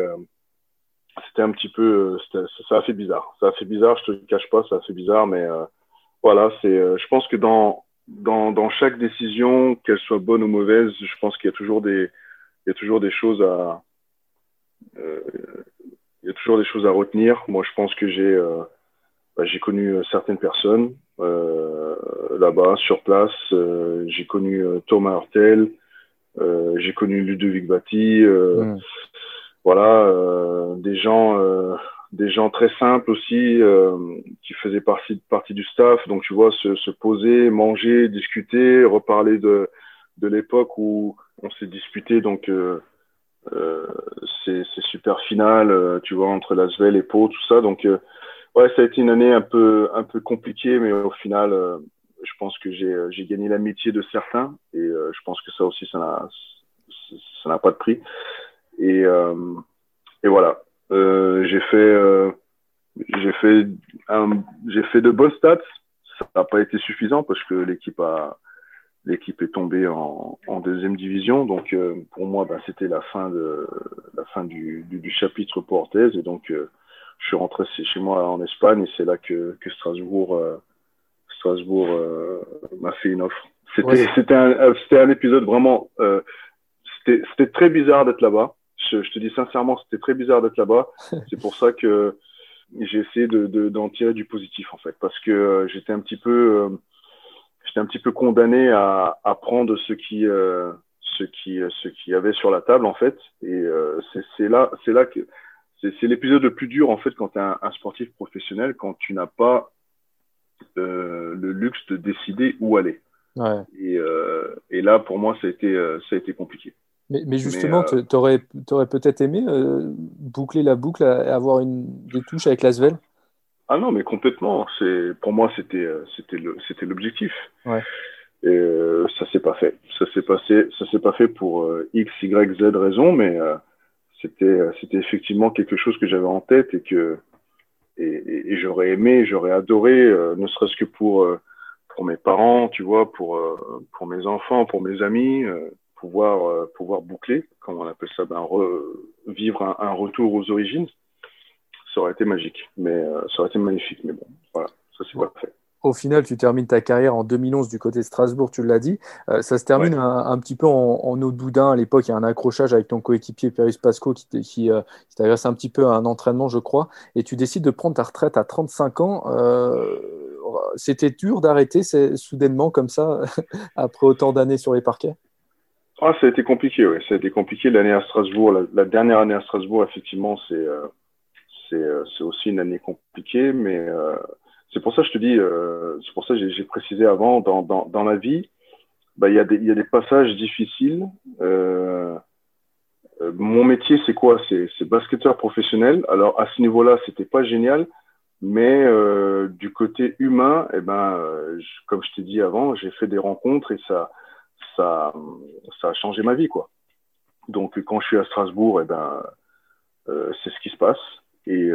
[SPEAKER 5] c'était un petit peu, euh, ça a fait bizarre. Ça a fait bizarre, je te le cache pas, ça a fait bizarre, mais euh, voilà, c'est, euh, je pense que dans, dans, dans chaque décision, qu'elle soit bonne ou mauvaise, je pense qu'il y a toujours des, il y a toujours des choses à, euh, il y a toujours des choses à retenir. Moi, je pense que j'ai, bah, j'ai connu certaines personnes là-bas, sur place. j'ai connu Thomas Hurtel, j'ai connu Ludovic Batti. Mm voilà, euh, des gens, euh, des gens très simples aussi euh, qui faisaient partie, du staff. Donc tu vois, se, se poser, manger, discuter, reparler de, l'époque où on s'est disputé. Donc c'est super final, tu vois, entre Lasvel et Pau, tout ça. Donc ouais, ça a été une année un peu, un peu compliquée, mais au final, je pense que j'ai gagné l'amitié de certains et je pense que ça aussi, ça n'a pas de prix. Et, euh, et voilà, euh, j'ai fait, euh, j'ai fait, j'ai fait de bonnes stats. Ça n'a pas été suffisant parce que l'équipe a, l'équipe est tombée en, en, deuxième division. Donc pour moi, bah, c'était la fin de la fin du, du, du chapitre Portez et donc je suis rentré chez moi en Espagne et c'est là que, que Strasbourg Strasbourg m'a fait une offre. C'était c'était un un épisode vraiment c'était très bizarre d'être là-bas je, te dis sincèrement, c'était très bizarre d'être là-bas. (laughs) C'est pour ça que j'ai essayé de, d'en tirer du positif en fait, parce que euh, j'étais un petit peu, euh, j'étais un petit peu condamné à, à prendre ce qui, euh, ce qui, ce qui avait sur la table en fait. Et c'est, c'est là, c'est là que c'est, l'épisode le plus dur en fait quand tu es un, un, sportif professionnel, quand tu n'as pas le luxe de décider où aller.
[SPEAKER 4] Ouais.
[SPEAKER 5] Et, et là, pour moi, ça a été, ça a été compliqué.
[SPEAKER 4] Mais, justement, euh, tu aurais, peut-être aimé euh, boucler la boucle et avoir une, des touches avec Lasvel?
[SPEAKER 5] Ah non, mais complètement. Pour moi, c'était euh, l'objectif.
[SPEAKER 4] Ouais.
[SPEAKER 5] Et ça s'est pas fait. Ça s'est passé, ça s'est pas fait pour X, Y, Z raison, mais c'était c'était effectivement quelque chose que j'avais en tête et que et, et, j'aurais aimé, j'aurais adoré, ne serait-ce que pour pour mes parents, tu vois, pour pour mes enfants, pour mes amis pouvoir, euh, pouvoir boucler, comme on appelle ça, ben, vivre un, retour aux origines, ça aurait été magique. Mais euh, ça aurait été magnifique. Mais bon, voilà, ça c'est pas fait.
[SPEAKER 4] au final, tu termines ta carrière en 2011 du côté de Strasbourg, tu l'as dit. Euh, ça se termine un, petit peu en, en eau de boudin. À l'époque, il y a un accrochage avec ton coéquipier Pérus Pasco qui, qui, euh, t'agresse un petit peu à un entraînement, je crois. Et tu décides de prendre ta retraite à 35 ans. Euh, c'était dur d'arrêter soudainement comme ça, (laughs) après autant d'années sur les parquets?
[SPEAKER 5] Ah, Ça a été compliqué, oui. Ça a été compliqué l'année à Strasbourg. La, dernière année à Strasbourg, effectivement, c'est c'est aussi une année compliquée, mais c'est pour ça que je te dis, euh, c'est pour ça que j'ai précisé avant, dans, dans, dans la vie, bah, il y, a des, y a des passages difficiles. Euh, euh mon métier, c'est quoi? C'est basketteur professionnel. Alors, à ce niveau-là, c'était pas génial, mais euh, du côté humain, eh ben, euh, comme je t'ai dit avant, j'ai fait des rencontres et ça, ça, a changé ma vie, quoi. Donc, quand je suis à Strasbourg, eh ben, euh, c'est ce qui se passe. Et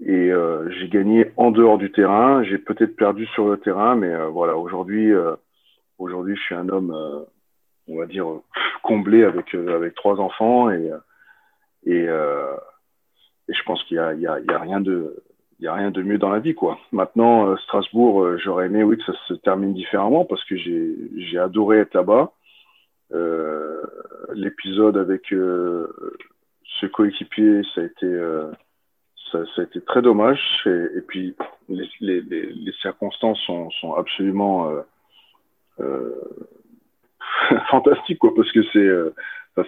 [SPEAKER 5] et euh, j'ai gagné en dehors du terrain. J'ai peut-être perdu sur le terrain, mais euh, voilà, aujourd'hui, euh, aujourd'hui, je suis un homme, on va dire, comblé avec avec trois enfants et et, je pense qu'il y a, a rien de il y a rien de mieux dans la vie, quoi. Maintenant, Strasbourg, j'aurais aimé, oui, que ça se termine différemment parce que j'ai adoré être là-bas. L'épisode avec ce coéquipier, ça a été ça, a été très dommage. Et, puis, les, les, circonstances sont, sont absolument euh, euh, (laughs) fantastiques, quoi, parce que c'est euh,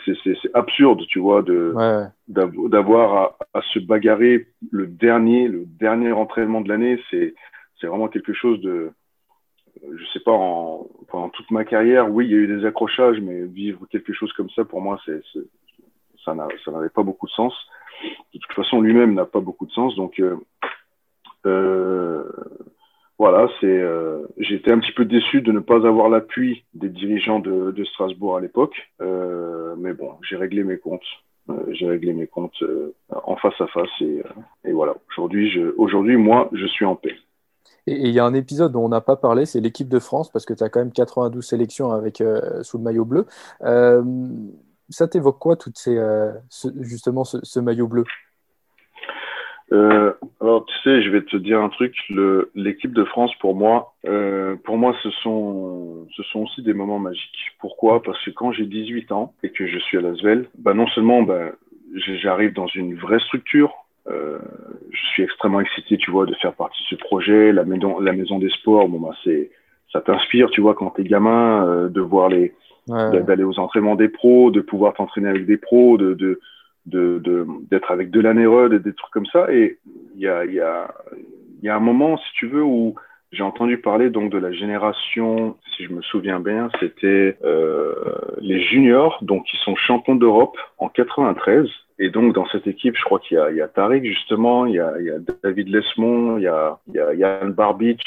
[SPEAKER 5] c'est absurde, tu vois, de ouais. d'avoir à, à, se bagarrer le dernier, le dernier entraînement de l'année. C'est c'est vraiment quelque chose de, je sais pas, en, pendant toute ma carrière, oui, il y a eu des accrochages, mais vivre quelque chose comme ça, pour moi, c'est ça n'avait pas beaucoup de sens de toute façon, lui-même n'a pas beaucoup de sens. Donc, euh, euh, voilà, c'est. Euh, été un petit peu déçu de ne pas avoir l'appui des dirigeants de, Strasbourg à l'époque, euh, mais bon, j'ai réglé mes comptes. Euh, j'ai réglé mes comptes en face à face et, voilà. Aujourd'hui, moi, je suis en paix.
[SPEAKER 4] Et il y a un épisode dont on n'a pas parlé, c'est l'équipe de France, parce que tu as quand même 92 sélections avec, sous le maillot bleu. Ça t'évoque quoi, toutes ces, justement, ce, maillot bleu?
[SPEAKER 5] Euh, alors tu sais, je vais te dire un truc. L'équipe de France, pour moi, euh, pour moi, ce sont, ce sont aussi des moments magiques. Pourquoi? Parce que quand j'ai 18 ans et que je suis à Lasvel, bah non seulement bah, j'arrive dans une vraie structure. Euh, je suis extrêmement excité, tu vois, de faire partie de ce projet. La maison, la maison des sports, bon bah c'est, ça t'inspire, tu vois, quand t'es gamin, euh, de voir les d'aller aux entraînements des pros, de pouvoir t'entraîner avec des pros, de, de, de, d'être avec de l'anérode et des trucs comme ça. Et il y a, y, a, y a un moment, si tu veux, où j'ai entendu parler donc de la génération, si je me souviens bien, c'était euh, les juniors, donc qui sont champions d'Europe en 93. Et donc dans cette équipe, je crois qu'il y y a Tariq justement, il y a, il y a David Lesmond, il y a, il y a Yann Barbic,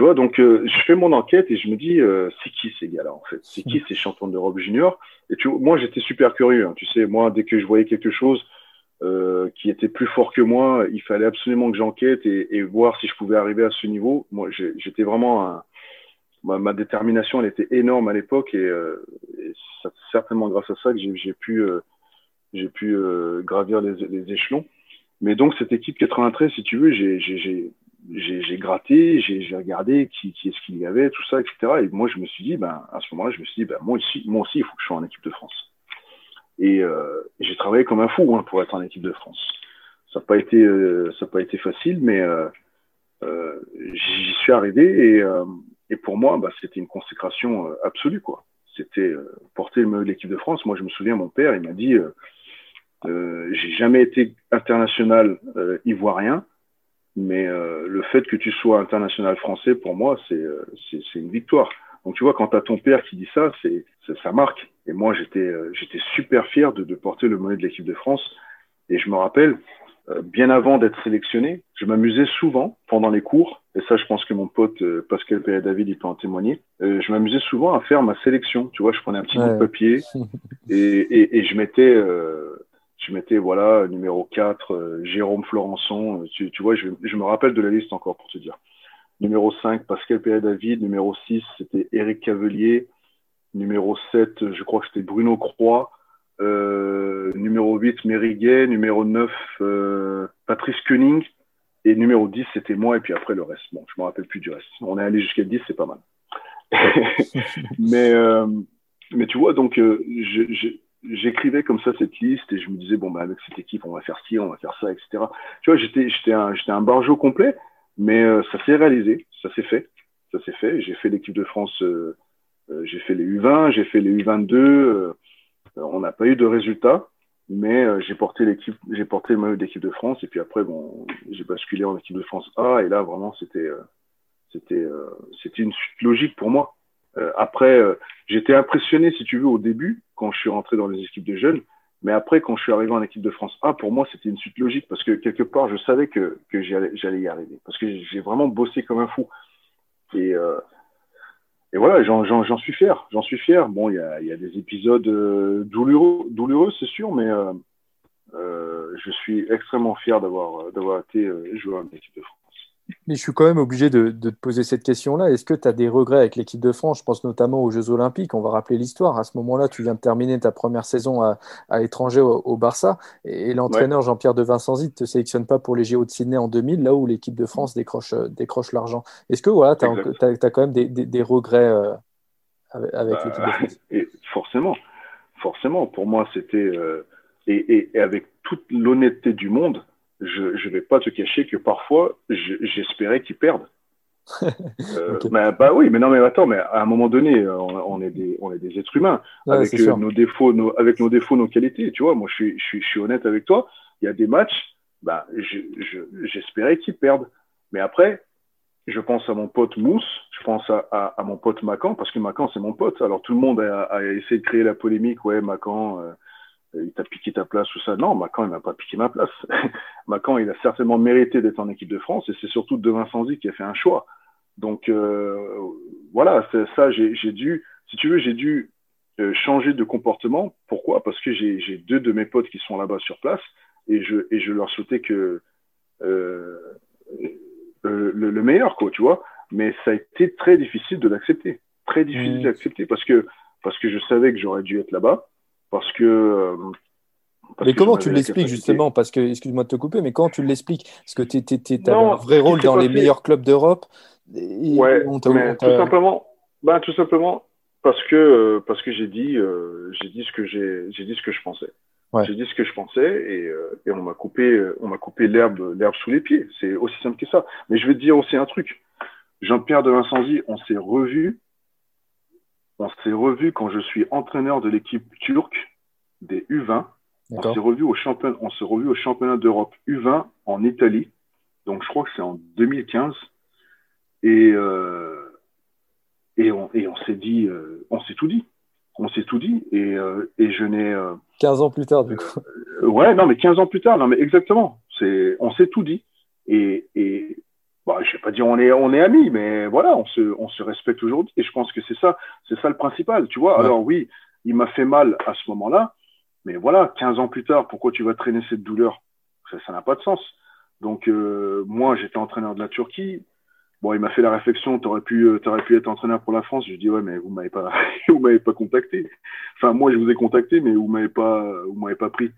[SPEAKER 5] tu vois, donc euh, je fais mon enquête et je me dis, euh, c'est qui ces gars-là en fait? C'est qui ces champions d'Europe junior? Et tu vois, moi j'étais super curieux. Hein, tu sais, moi dès que je voyais quelque chose euh, qui était plus fort que moi, il fallait absolument que j'enquête et, et, voir si je pouvais arriver à ce niveau. Moi, j'étais vraiment un, ma, ma, détermination, elle était énorme à l'époque et, et c'est certainement grâce à ça que j'ai pu, j'ai pu gravir les, les échelons. Mais donc cette équipe 93, si tu veux, j'ai j'ai gratté, j'ai regardé qui, qui est-ce qu'il y avait, tout ça, etc. Et moi, je me suis dit, ben, à ce moment-là, je me suis dit, ben, moi, aussi, il faut que je sois en équipe de France. Et euh, j'ai travaillé comme un fou hein, pour être en équipe de France. Ça n'a pas été, euh, pas été facile, mais euh, euh j'y suis arrivé et, euh, et pour moi, bah, c'était une consécration euh, absolue, quoi. C'était porter l'équipe de France. Moi, je me souviens, mon père, il m'a dit, j'ai jamais été international ivoirien mais euh, le fait que tu sois international français, pour moi, c'est euh, une victoire. Donc tu vois, quand tu as ton père qui dit ça, c'est ça marque. Et moi, j'étais euh, j'étais super fier de, de porter le monnaie de l'équipe de France. Et je me rappelle, euh, bien avant d'être sélectionné, je m'amusais souvent pendant les cours. Et ça, je pense que mon pote Pascal Pérez David, il peut en témoigner. je m'amusais souvent à faire ma sélection. Tu vois, je prenais un petit bout de papier (laughs) et, et, et je mettais je mettais voilà numéro 4 euh, Jérôme Florençon euh, tu, tu vois je, me rappelle de la liste encore pour te dire numéro 5 Pascal Pérez David numéro 6 c'était Eric Cavelier numéro 7 je crois que c'était Bruno Croix euh, numéro 8 Mériguet numéro 9 euh, Patrice Koenig et numéro 10, c'était moi, et puis après le reste. Bon, je me rappelle plus du reste. On est allé jusqu'à 10, c'est pas mal. (laughs) mais, tu vois, donc, j'écrivais comme ça cette liste et je me disais, bon, bah, avec cette équipe, on va faire ci, on va faire ça, etc. Tu vois, j'étais, j'étais un, j'étais un barjo complet, mais euh, ça s'est réalisé, ça s'est fait. Ça s'est fait. J'ai fait l'équipe de France, j'ai fait les U20, j'ai fait les U22. on n'a pas eu de résultats mais j'ai porté l'équipe, j'ai porté le maillot d'équipe de France et puis après bon, j'ai basculé en équipe de France A et là vraiment c'était c'était euh, c'était une suite logique pour moi. Euh, après, euh, j'étais impressionné, si tu veux, au début, quand je suis rentré dans les équipes de jeunes. Mais après, quand je suis arrivé en équipe de France A, pour moi, c'était une suite logique parce que quelque part, je savais que, que j'allais y arriver. Parce que j'ai vraiment bossé comme un fou. Et, euh, et voilà, j'en suis fier. J'en suis fier. Bon, il y a, y a, des épisodes douloureux, douloureux c'est sûr, mais euh, je suis extrêmement fier d'avoir été joueur en équipe de France.
[SPEAKER 4] Mais je suis quand même obligé de, te poser cette question-là. Est-ce que tu as des regrets avec l'équipe de France? Je pense notamment aux Jeux Olympiques. On va rappeler l'histoire. À ce moment-là, tu viens de terminer ta première saison à, l'étranger au, Barça. Et, l'entraîneur Jean-Pierre de Vincenzi ne te sélectionne pas pour les JO de Sydney en 2000, là où l'équipe de France décroche, décroche l'argent. Est-ce que voilà, tu as, quand même des, regrets euh, avec, bah, l'équipe de France?
[SPEAKER 5] et Forcément. Forcément. Pour moi, c'était. Euh, et avec toute l'honnêteté du monde, je ne vais pas te cacher que parfois, j'espérais qu'ils perdent. (laughs) euh, bah oui, mais non, mais attends, mais à un moment donné, on, est, des, on est des êtres humains avec euh, nos défauts, nos, avec nos défauts, nos qualités. Tu vois, moi, je suis, je suis, je suis honnête avec toi. Il y a des matchs, bah, j'espérais qu'ils perdent. Mais après, je pense à mon pote Mousse, je pense à, à, mon pote Macan, parce que Macan, c'est mon pote. Alors tout le monde a, a, essayé de créer la polémique, ouais, Macan, euh, euh, il t'a piqué ta place ou ça. Non, Macan, il m'a pas piqué ma place. (laughs) Macan, il a certainement mérité d'être en équipe de France et c'est surtout De Vincenzi qui a fait un choix. Donc euh, voilà, ça, j'ai dû, si tu veux, j'ai dû euh, changer de comportement. Pourquoi? Parce que j'ai deux de mes potes qui sont là-bas sur place et je, et je leur souhaitais que euh, le, le, meilleur, quoi, tu vois. Mais ça a été très difficile de l'accepter, très difficile mmh. d'accepter parce que parce que je savais que j'aurais dû être là-bas parce que. Euh,
[SPEAKER 4] mais comment tu l'expliques justement? Parce que, excuse-moi de te couper, mais comment tu l'expliques? Parce que tu as un vrai rôle dans les meilleurs clubs d'Europe.
[SPEAKER 5] Ouais, tout simplement, ben, tout simplement parce que, euh, parce que j'ai dit, euh, j'ai dit ce que j'ai dit ce que je pensais. J'ai dit ce que je pensais et, et on m'a coupé, on m'a coupé l'herbe, l'herbe sous les pieds. C'est aussi simple que ça. Mais je vais te dire aussi un truc. Jean-Pierre de Vincenzi, on s'est revu on s'est revu quand je suis entraîneur de l'équipe turque des U20. On s'est revu au championnat, on s'est revu au championnat d'Europe U20 en Italie. Donc je crois que c'est en 2015. Et euh, et on, et on s'est dit, euh, on s'est tout dit. On s'est tout dit. Et, euh, et je n'ai.
[SPEAKER 4] 15 ans plus tard, du coup.
[SPEAKER 5] ouais, non, mais 15 ans plus tard, non, mais exactement. C'est, on s'est tout dit. Et, et, bah, je vais pas dire on est on est amis, mais voilà, on se on se respecte aujourd'hui. Et je pense que c'est ça, c'est ça le principal, tu vois. Alors oui, il m'a fait mal à ce moment-là, mais voilà, 15 ans plus tard, pourquoi tu vas traîner cette douleur? Ça n'a pas de sens. Donc euh, moi, j'étais entraîneur de la Turquie. Bon, il m'a fait la réflexion, t'aurais pu, euh, aurais pu être entraîneur pour la France. Je dis ouais, mais vous m'avez pas, (laughs) vous m'avez pas contacté. Enfin, moi, je vous ai contacté, mais vous m'avez pas, vous m'avez pas pris.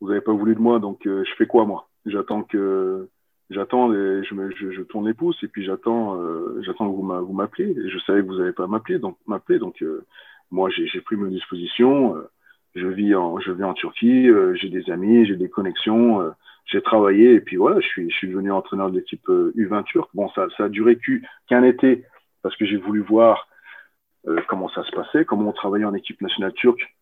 [SPEAKER 5] Vous avez pas voulu de moi, donc euh, je fais quoi moi? J'attends que j'attends je, me, je, je, tourne les pouces et puis j'attends euh, j'attends que vous m'appelez. Je savais que vous n'allez pas m'appeler donc m'appeler. Donc euh, moi j'ai pris mes dispositions euh, je vis en je vis en Turquie euh, j'ai des amis j'ai des connexions j'ai travaillé et puis voilà je suis je suis devenu entraîneur de l'équipe U20 turque. Bon ça ça a duré qu'un été parce que j'ai voulu voir comment ça se passait comment on travaillait en équipe nationale turque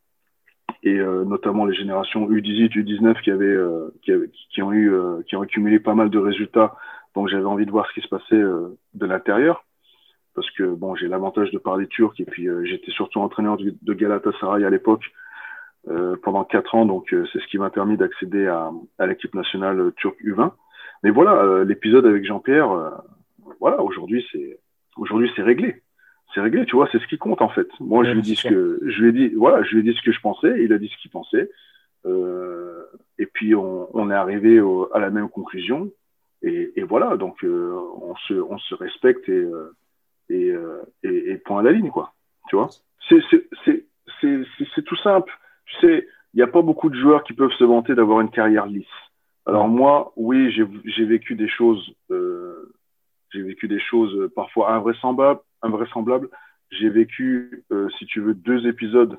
[SPEAKER 5] et euh, notamment les générations U18, U19 qui avaient, euh, qui, qui, ont eu, euh, qui ont accumulé pas mal de résultats. Donc j'avais envie de voir ce qui se passait de l'intérieur, parce que bon, j'ai l'avantage de parler turc et puis j'étais surtout entraîneur de, Galatasaray à l'époque pendant quatre ans, donc c'est ce qui m'a permis d'accéder à, à l'équipe nationale turque U20. Mais voilà, l'épisode avec Jean-Pierre, voilà, aujourd'hui c'est aujourd'hui c'est réglé c'est réglé, tu vois, c'est ce qui compte en fait. Moi, je lui dis ce que je lui ai dit, voilà, je lui ai dit ce que je pensais, il a dit ce qu'il pensait, euh, et puis on, on est arrivé à la même conclusion, et, et voilà, donc euh, on se on se respecte et euh, et, et, et, point à la ligne quoi, tu vois? C'est c'est c'est c'est c'est tout simple. Tu sais, il n'y a pas beaucoup de joueurs qui peuvent se vanter d'avoir une carrière lisse. Alors moi, oui, j'ai vécu des choses, euh, j'ai vécu des choses parfois invraisemblables. Invraisemblables. J'ai vécu, euh, si tu veux, deux épisodes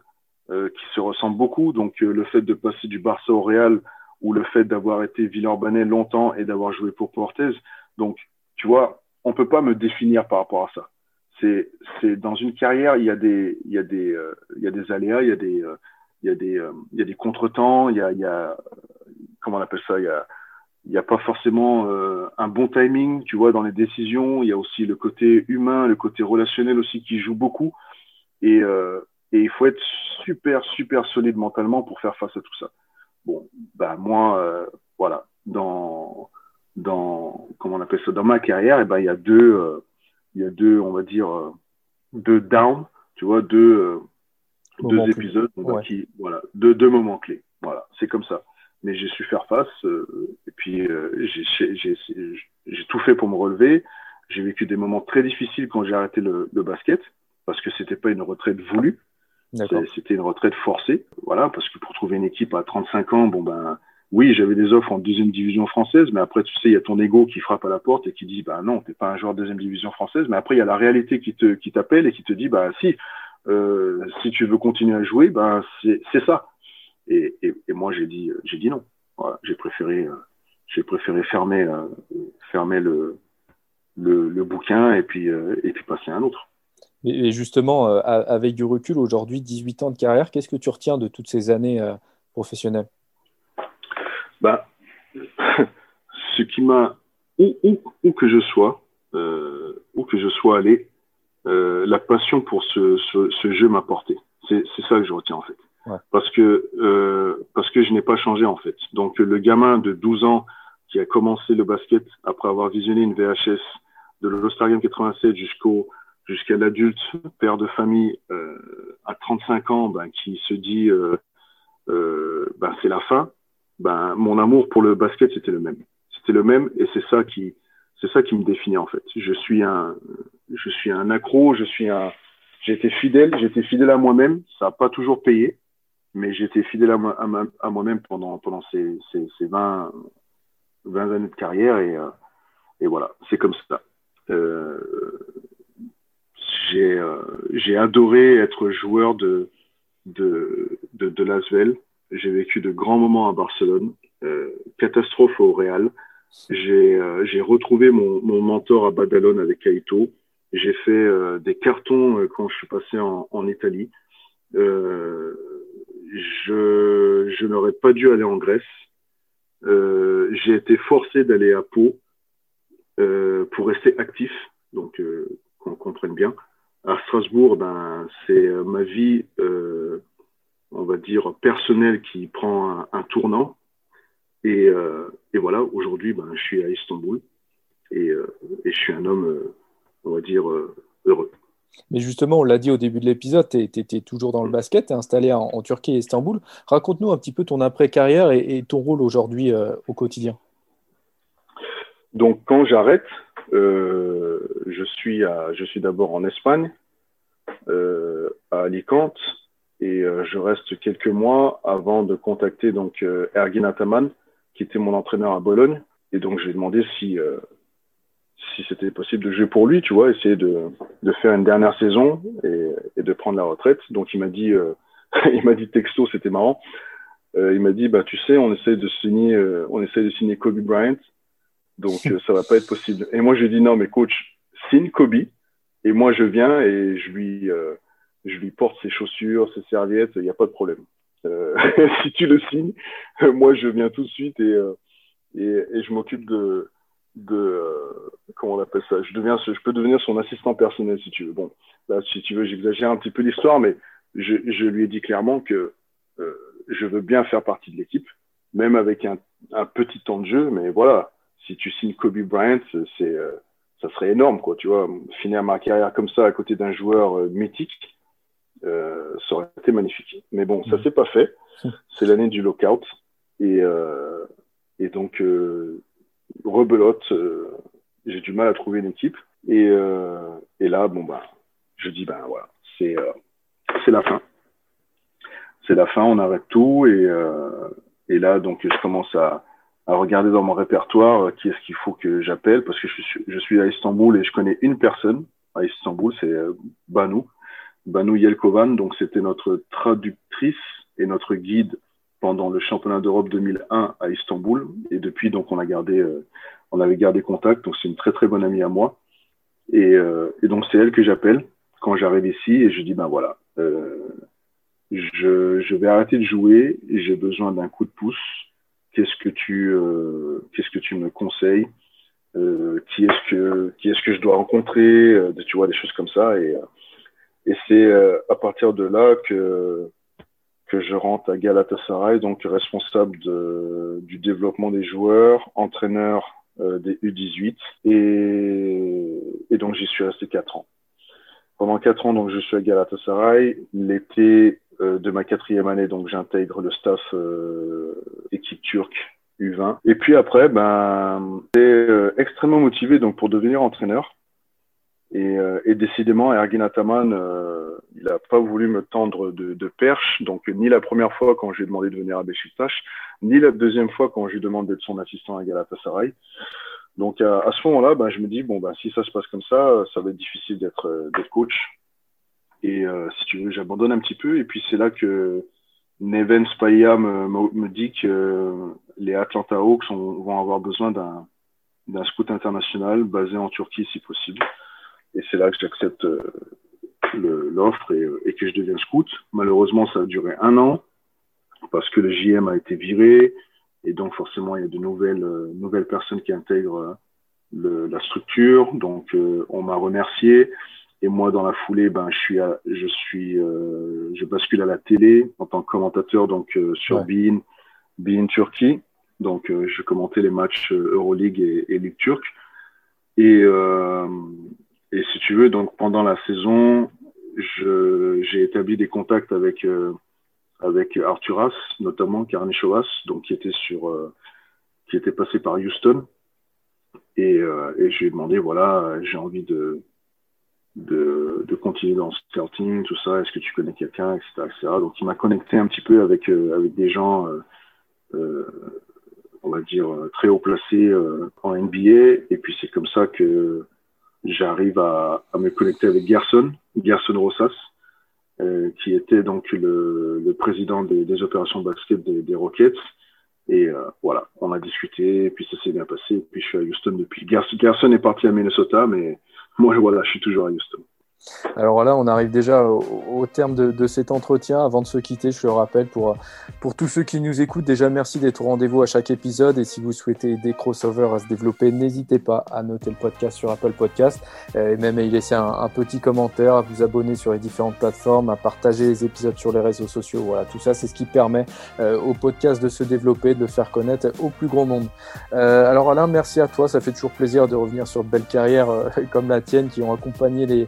[SPEAKER 5] euh, qui se ressemblent beaucoup. Donc euh, le fait de passer du Barça au Real ou le fait d'avoir été Villeurbanais longtemps et d'avoir joué pour Portez. Donc, tu vois, on peut pas me définir par rapport à ça. C'est, c'est dans une carrière, il y a des, il y a des, il y a des aléas, il y a des, il y a des, il y a des contretemps, il y a, il y a, comment on appelle ça, il y a, il n'y a pas forcément un bon timing, tu vois, dans les décisions. Il y a aussi le côté humain, le côté relationnel aussi qui joue beaucoup. Et, et il faut être super, super solide mentalement pour faire face à tout ça. Bon, bah moi, euh, voilà, dans dans comment on appelle ça, dans ma carrière, et eh ben il y a deux, euh, il y a deux, on va dire euh, deux down, tu vois, deux deux épisodes, qui, voilà, deux deux moments clés. Voilà, c'est comme ça. Mais j'ai su faire face et puis j'ai j'ai tout fait pour me relever. J'ai vécu des moments très difficiles quand j'ai arrêté le, le basket parce que c'était pas une retraite voulue. C'était une retraite forcée, voilà, parce que pour trouver une équipe à 35 ans, bon ben, oui, j'avais des offres en deuxième division française, mais après, tu sais, il y a ton ego qui frappe à la porte et qui dit, bah non, t'es pas un joueur de deuxième division française, mais après, il y a la réalité qui te, qui t'appelle et qui te dit, bah si, euh, si tu veux continuer à jouer, ben c'est, c'est ça. Et, et, et moi, j'ai dit, j'ai dit non. Voilà, j'ai préféré, euh, j'ai préféré fermer, euh, fermer le, le, le, bouquin et puis, euh, et puis passer à un autre.
[SPEAKER 4] Et justement, euh, avec du recul, aujourd'hui, 18 ans de carrière, qu'est-ce que tu retiens de toutes ces années euh, professionnelles?
[SPEAKER 5] Bah, (laughs) Ce qui m'a, où, où, où, que je sois, euh, où que je sois allé, euh, la passion pour ce, ce, ce jeu m'a porté. C'est ça que je retiens en fait. Parce que euh, parce que je n'ai pas changé en fait. Donc le gamin de 12 ans qui a commencé le basket après avoir visionné une VHS de l'All-Star Game 87 jusqu'au jusqu'à l'adulte, père de famille euh, à 35 ans, ben, qui se dit euh, euh, ben, c'est la fin, ben, mon amour pour le basket c'était le même. C'était le même et c'est ça qui c'est ça qui me définit en fait. Je suis un je suis un accro, je suis un été fidèle, j'étais fidèle à moi-même. Ça n'a pas toujours payé, mais j'étais fidèle à, moi, à, moi-même pendant ces, ces, ces 20 20 années de carrière et euh, et voilà, c'est comme ça. Euh, j'ai euh, j'ai adoré être joueur de de de, l'Asvel. J'ai vécu de grands moments à Barcelone, catastrophe au Real. J'ai retrouvé mon, mentor à Badalone avec Kaito. J'ai fait des cartons quand je suis passé en Italie. Je n'aurais pas dû aller en Grèce. j'ai été forcé d'aller à Pau pour rester actif, donc qu'on comprenne bien à Strasbourg, ben, c'est euh, ma vie, euh, on va dire, personnelle qui prend un, tournant. Et, euh, voilà, aujourd'hui, ben, je suis à Istanbul et, euh, je suis un homme, euh, on va dire, euh, heureux.
[SPEAKER 4] Mais justement, on l'a dit au début de l'épisode, tu étais toujours dans le basket, tu es installé en, en, Turquie et Istanbul. Raconte-nous un petit peu ton après-carrière et, et, ton rôle aujourd'hui au quotidien.
[SPEAKER 5] Donc, quand j'arrête, euh, je suis, à, je suis d'abord en Espagne, euh, à Alicante, et euh, je reste quelques mois avant de contacter donc euh, Ergin Ataman, qui était mon entraîneur à Bologne. Et donc, je lui ai demandé si, euh, si c'était possible de jouer pour lui, tu vois, essayer de, de faire une dernière saison et, et de prendre la retraite. Donc, il m'a dit, euh, (laughs) il m'a dit texto, c'était marrant. Euh, il m'a dit, bah, tu sais, on essaie de signer, euh, on essaie de signer Kobe Bryant. Donc, (laughs) euh, ça va pas être possible. Et moi, je lui dit, non, mais coach, signe Kobe. Et moi, je viens et je lui, euh, je lui porte ses chaussures, ses serviettes, il n'y a pas de problème. Euh, (laughs) si tu le signes, moi, je viens tout de suite et, euh, et, et je m'occupe de, de euh, comment on appelle ça? Je, deviens, je peux devenir son assistant personnel si tu veux. Bon, là, si tu veux, j'exagère un petit peu l'histoire, mais je, je, lui ai dit clairement que euh, je veux bien faire partie de l'équipe, même avec un, un petit temps de jeu, mais voilà, si tu signes Kobe Bryant, c'est euh, ça serait énorme, quoi, tu vois, finir ma carrière comme ça à côté d'un joueur mythique, ça aurait été magnifique. Mais bon, ça s'est pas fait. C'est l'année du lockout et et donc rebelote, euh, j'ai du mal à trouver une équipe et et là, bon bah, je dis ben voilà, c'est c'est la fin. C'est la fin, on arrête tout et et là donc je commence à à regarder dans mon répertoire qui est-ce qu'il faut que j'appelle parce que je suis, je suis à Istanbul et je connais une personne à Istanbul, c'est Banu, Banu Yelkovan. Donc c'était notre traductrice et notre guide pendant le championnat d'Europe 2001 à Istanbul. Et depuis, donc, on a gardé, on avait gardé contact. Donc c'est une très très bonne amie à moi. Et, et donc c'est elle que j'appelle quand j'arrive ici et je dis ben voilà. Euh, je, je, vais arrêter de jouer j'ai besoin d'un coup de pouce. Qu'est-ce que tu, euh, qu'est-ce que tu me conseilles? Euh, Qui est-ce que, qui est-ce que je dois rencontrer? Euh, Tu vois des choses comme ça et, et c'est à partir de là que que je rentre à Galatasaray, donc responsable de, du développement des joueurs, entraîneur des U18 et, et donc j'y suis resté quatre ans. Pendant quatre ans, donc je suis à Galatasaray. L'été, euh, de ma quatrième année, donc j'intègre le staff euh, équipe turque U20. Et puis après, ben, j'étais euh, extrêmement motivé donc pour devenir entraîneur. Et, et décidément, Ergin Ataman, il n'a pas voulu me tendre de, de, perche. Donc ni la première fois quand j'ai demandé de venir à Beşiktaş, ni la deuxième fois quand j'ai demandé d'être son assistant à Galatasaray. Donc à, à ce moment-là, ben, je me dis bon ben si ça se passe comme ça, ça va être difficile d'être d'être coach. Et euh, si tu veux, j'abandonne un petit peu. Et puis c'est là que Neven Spaya me, me, dit que les Atlanta Hawks vont avoir besoin d'un scout international basé en Turquie si possible. Et c'est là que j'accepte euh, l'offre et, et, que je deviens scout. Malheureusement, ça a duré un an parce que le JM a été viré et donc forcément il y a de nouvelles euh, nouvelles personnes qui intègrent le, la structure. Donc on m'a remercié. Et moi, dans la foulée, ben, je suis, à, je suis, euh, je bascule à la télé en tant que commentateur, donc euh, sur ouais. Bein, Bein Turquie. Donc, euh, je commentais les matchs euh, Euroleague et, et Ligue turque. Et, euh, et si tu veux, donc pendant la saison, j'ai établi des contacts avec avec Arturas, notamment Karnichovas, donc qui était sur, qui était passé par Houston. Et, et je lui ai demandé, voilà, j'ai envie de de, continuer dans le scouting, tout ça, est-ce que tu connais quelqu'un, etc.. Donc il m'a connecté un petit peu avec, euh, avec des gens, euh, euh, on va dire, très haut placés euh, en NBA. Et puis c'est comme ça que j'arrive à, à me connecter avec Gerson, Gerson Rosas, euh, qui était donc le, le président des, des, opérations basket des, des Rockets. Et voilà, on a discuté, et puis ça s'est bien passé. Puis je suis à Houston depuis. Gerson est parti à Minnesota, mais (laughs) moi, voilà, je suis toujours à Houston.
[SPEAKER 4] Alors là, on arrive déjà au, terme de, cet entretien. Avant de se quitter, je le rappelle pour, pour tous ceux qui nous écoutent, déjà merci d'être au rendez-vous à chaque épisode. Et si vous souhaitez des crossovers à se développer, n'hésitez pas à noter le podcast sur Apple Podcast et même à y laisser un, petit commentaire, à vous abonner sur les différentes plateformes, à partager les épisodes sur les réseaux sociaux. Voilà, tout ça, c'est ce qui permet euh, au podcast de se développer, de le faire connaître au plus grand nombre. Euh, alors Alain, merci à toi. Ça fait toujours plaisir de revenir sur de belles carrières euh, (laughs) comme la tienne qui ont accompagné les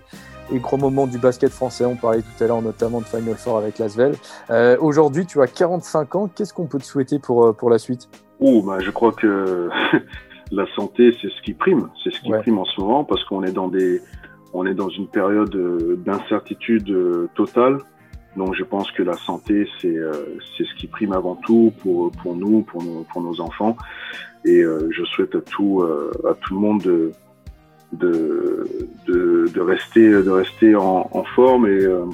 [SPEAKER 4] et gros moments du basket français. On parlait tout à l'heure notamment de Final Four avec Lasvel. Euh, Aujourd'hui, tu as 45 ans. Qu'est-ce qu'on peut te souhaiter pour, euh, pour la suite?
[SPEAKER 5] Oh, bah, Je crois que (laughs) la santé, c'est ce qui prime. C'est ce qui ouais. prime en ce moment parce qu'on est dans des, on est dans une période euh, d'incertitude totale. Donc je pense que la santé, c'est c'est ce qui prime avant tout pour, pour nous, pour nos, pour nos enfants. Et je souhaite à tout, à tout le monde de, de, de, de, rester, de rester en, en forme et, euh,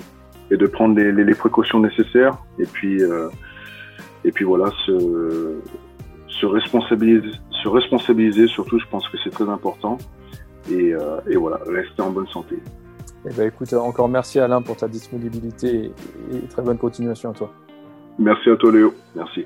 [SPEAKER 5] et, de prendre les, les, les, précautions nécessaires. Et puis, euh, et puis voilà, se, se, responsabiliser, se responsabiliser surtout, je pense que c'est très important. Et, euh, et, voilà, rester en bonne santé.
[SPEAKER 4] Eh ben, écoute, encore merci Alain pour ta disponibilité et, et très bonne continuation à toi.
[SPEAKER 5] Merci à toi Léo, merci.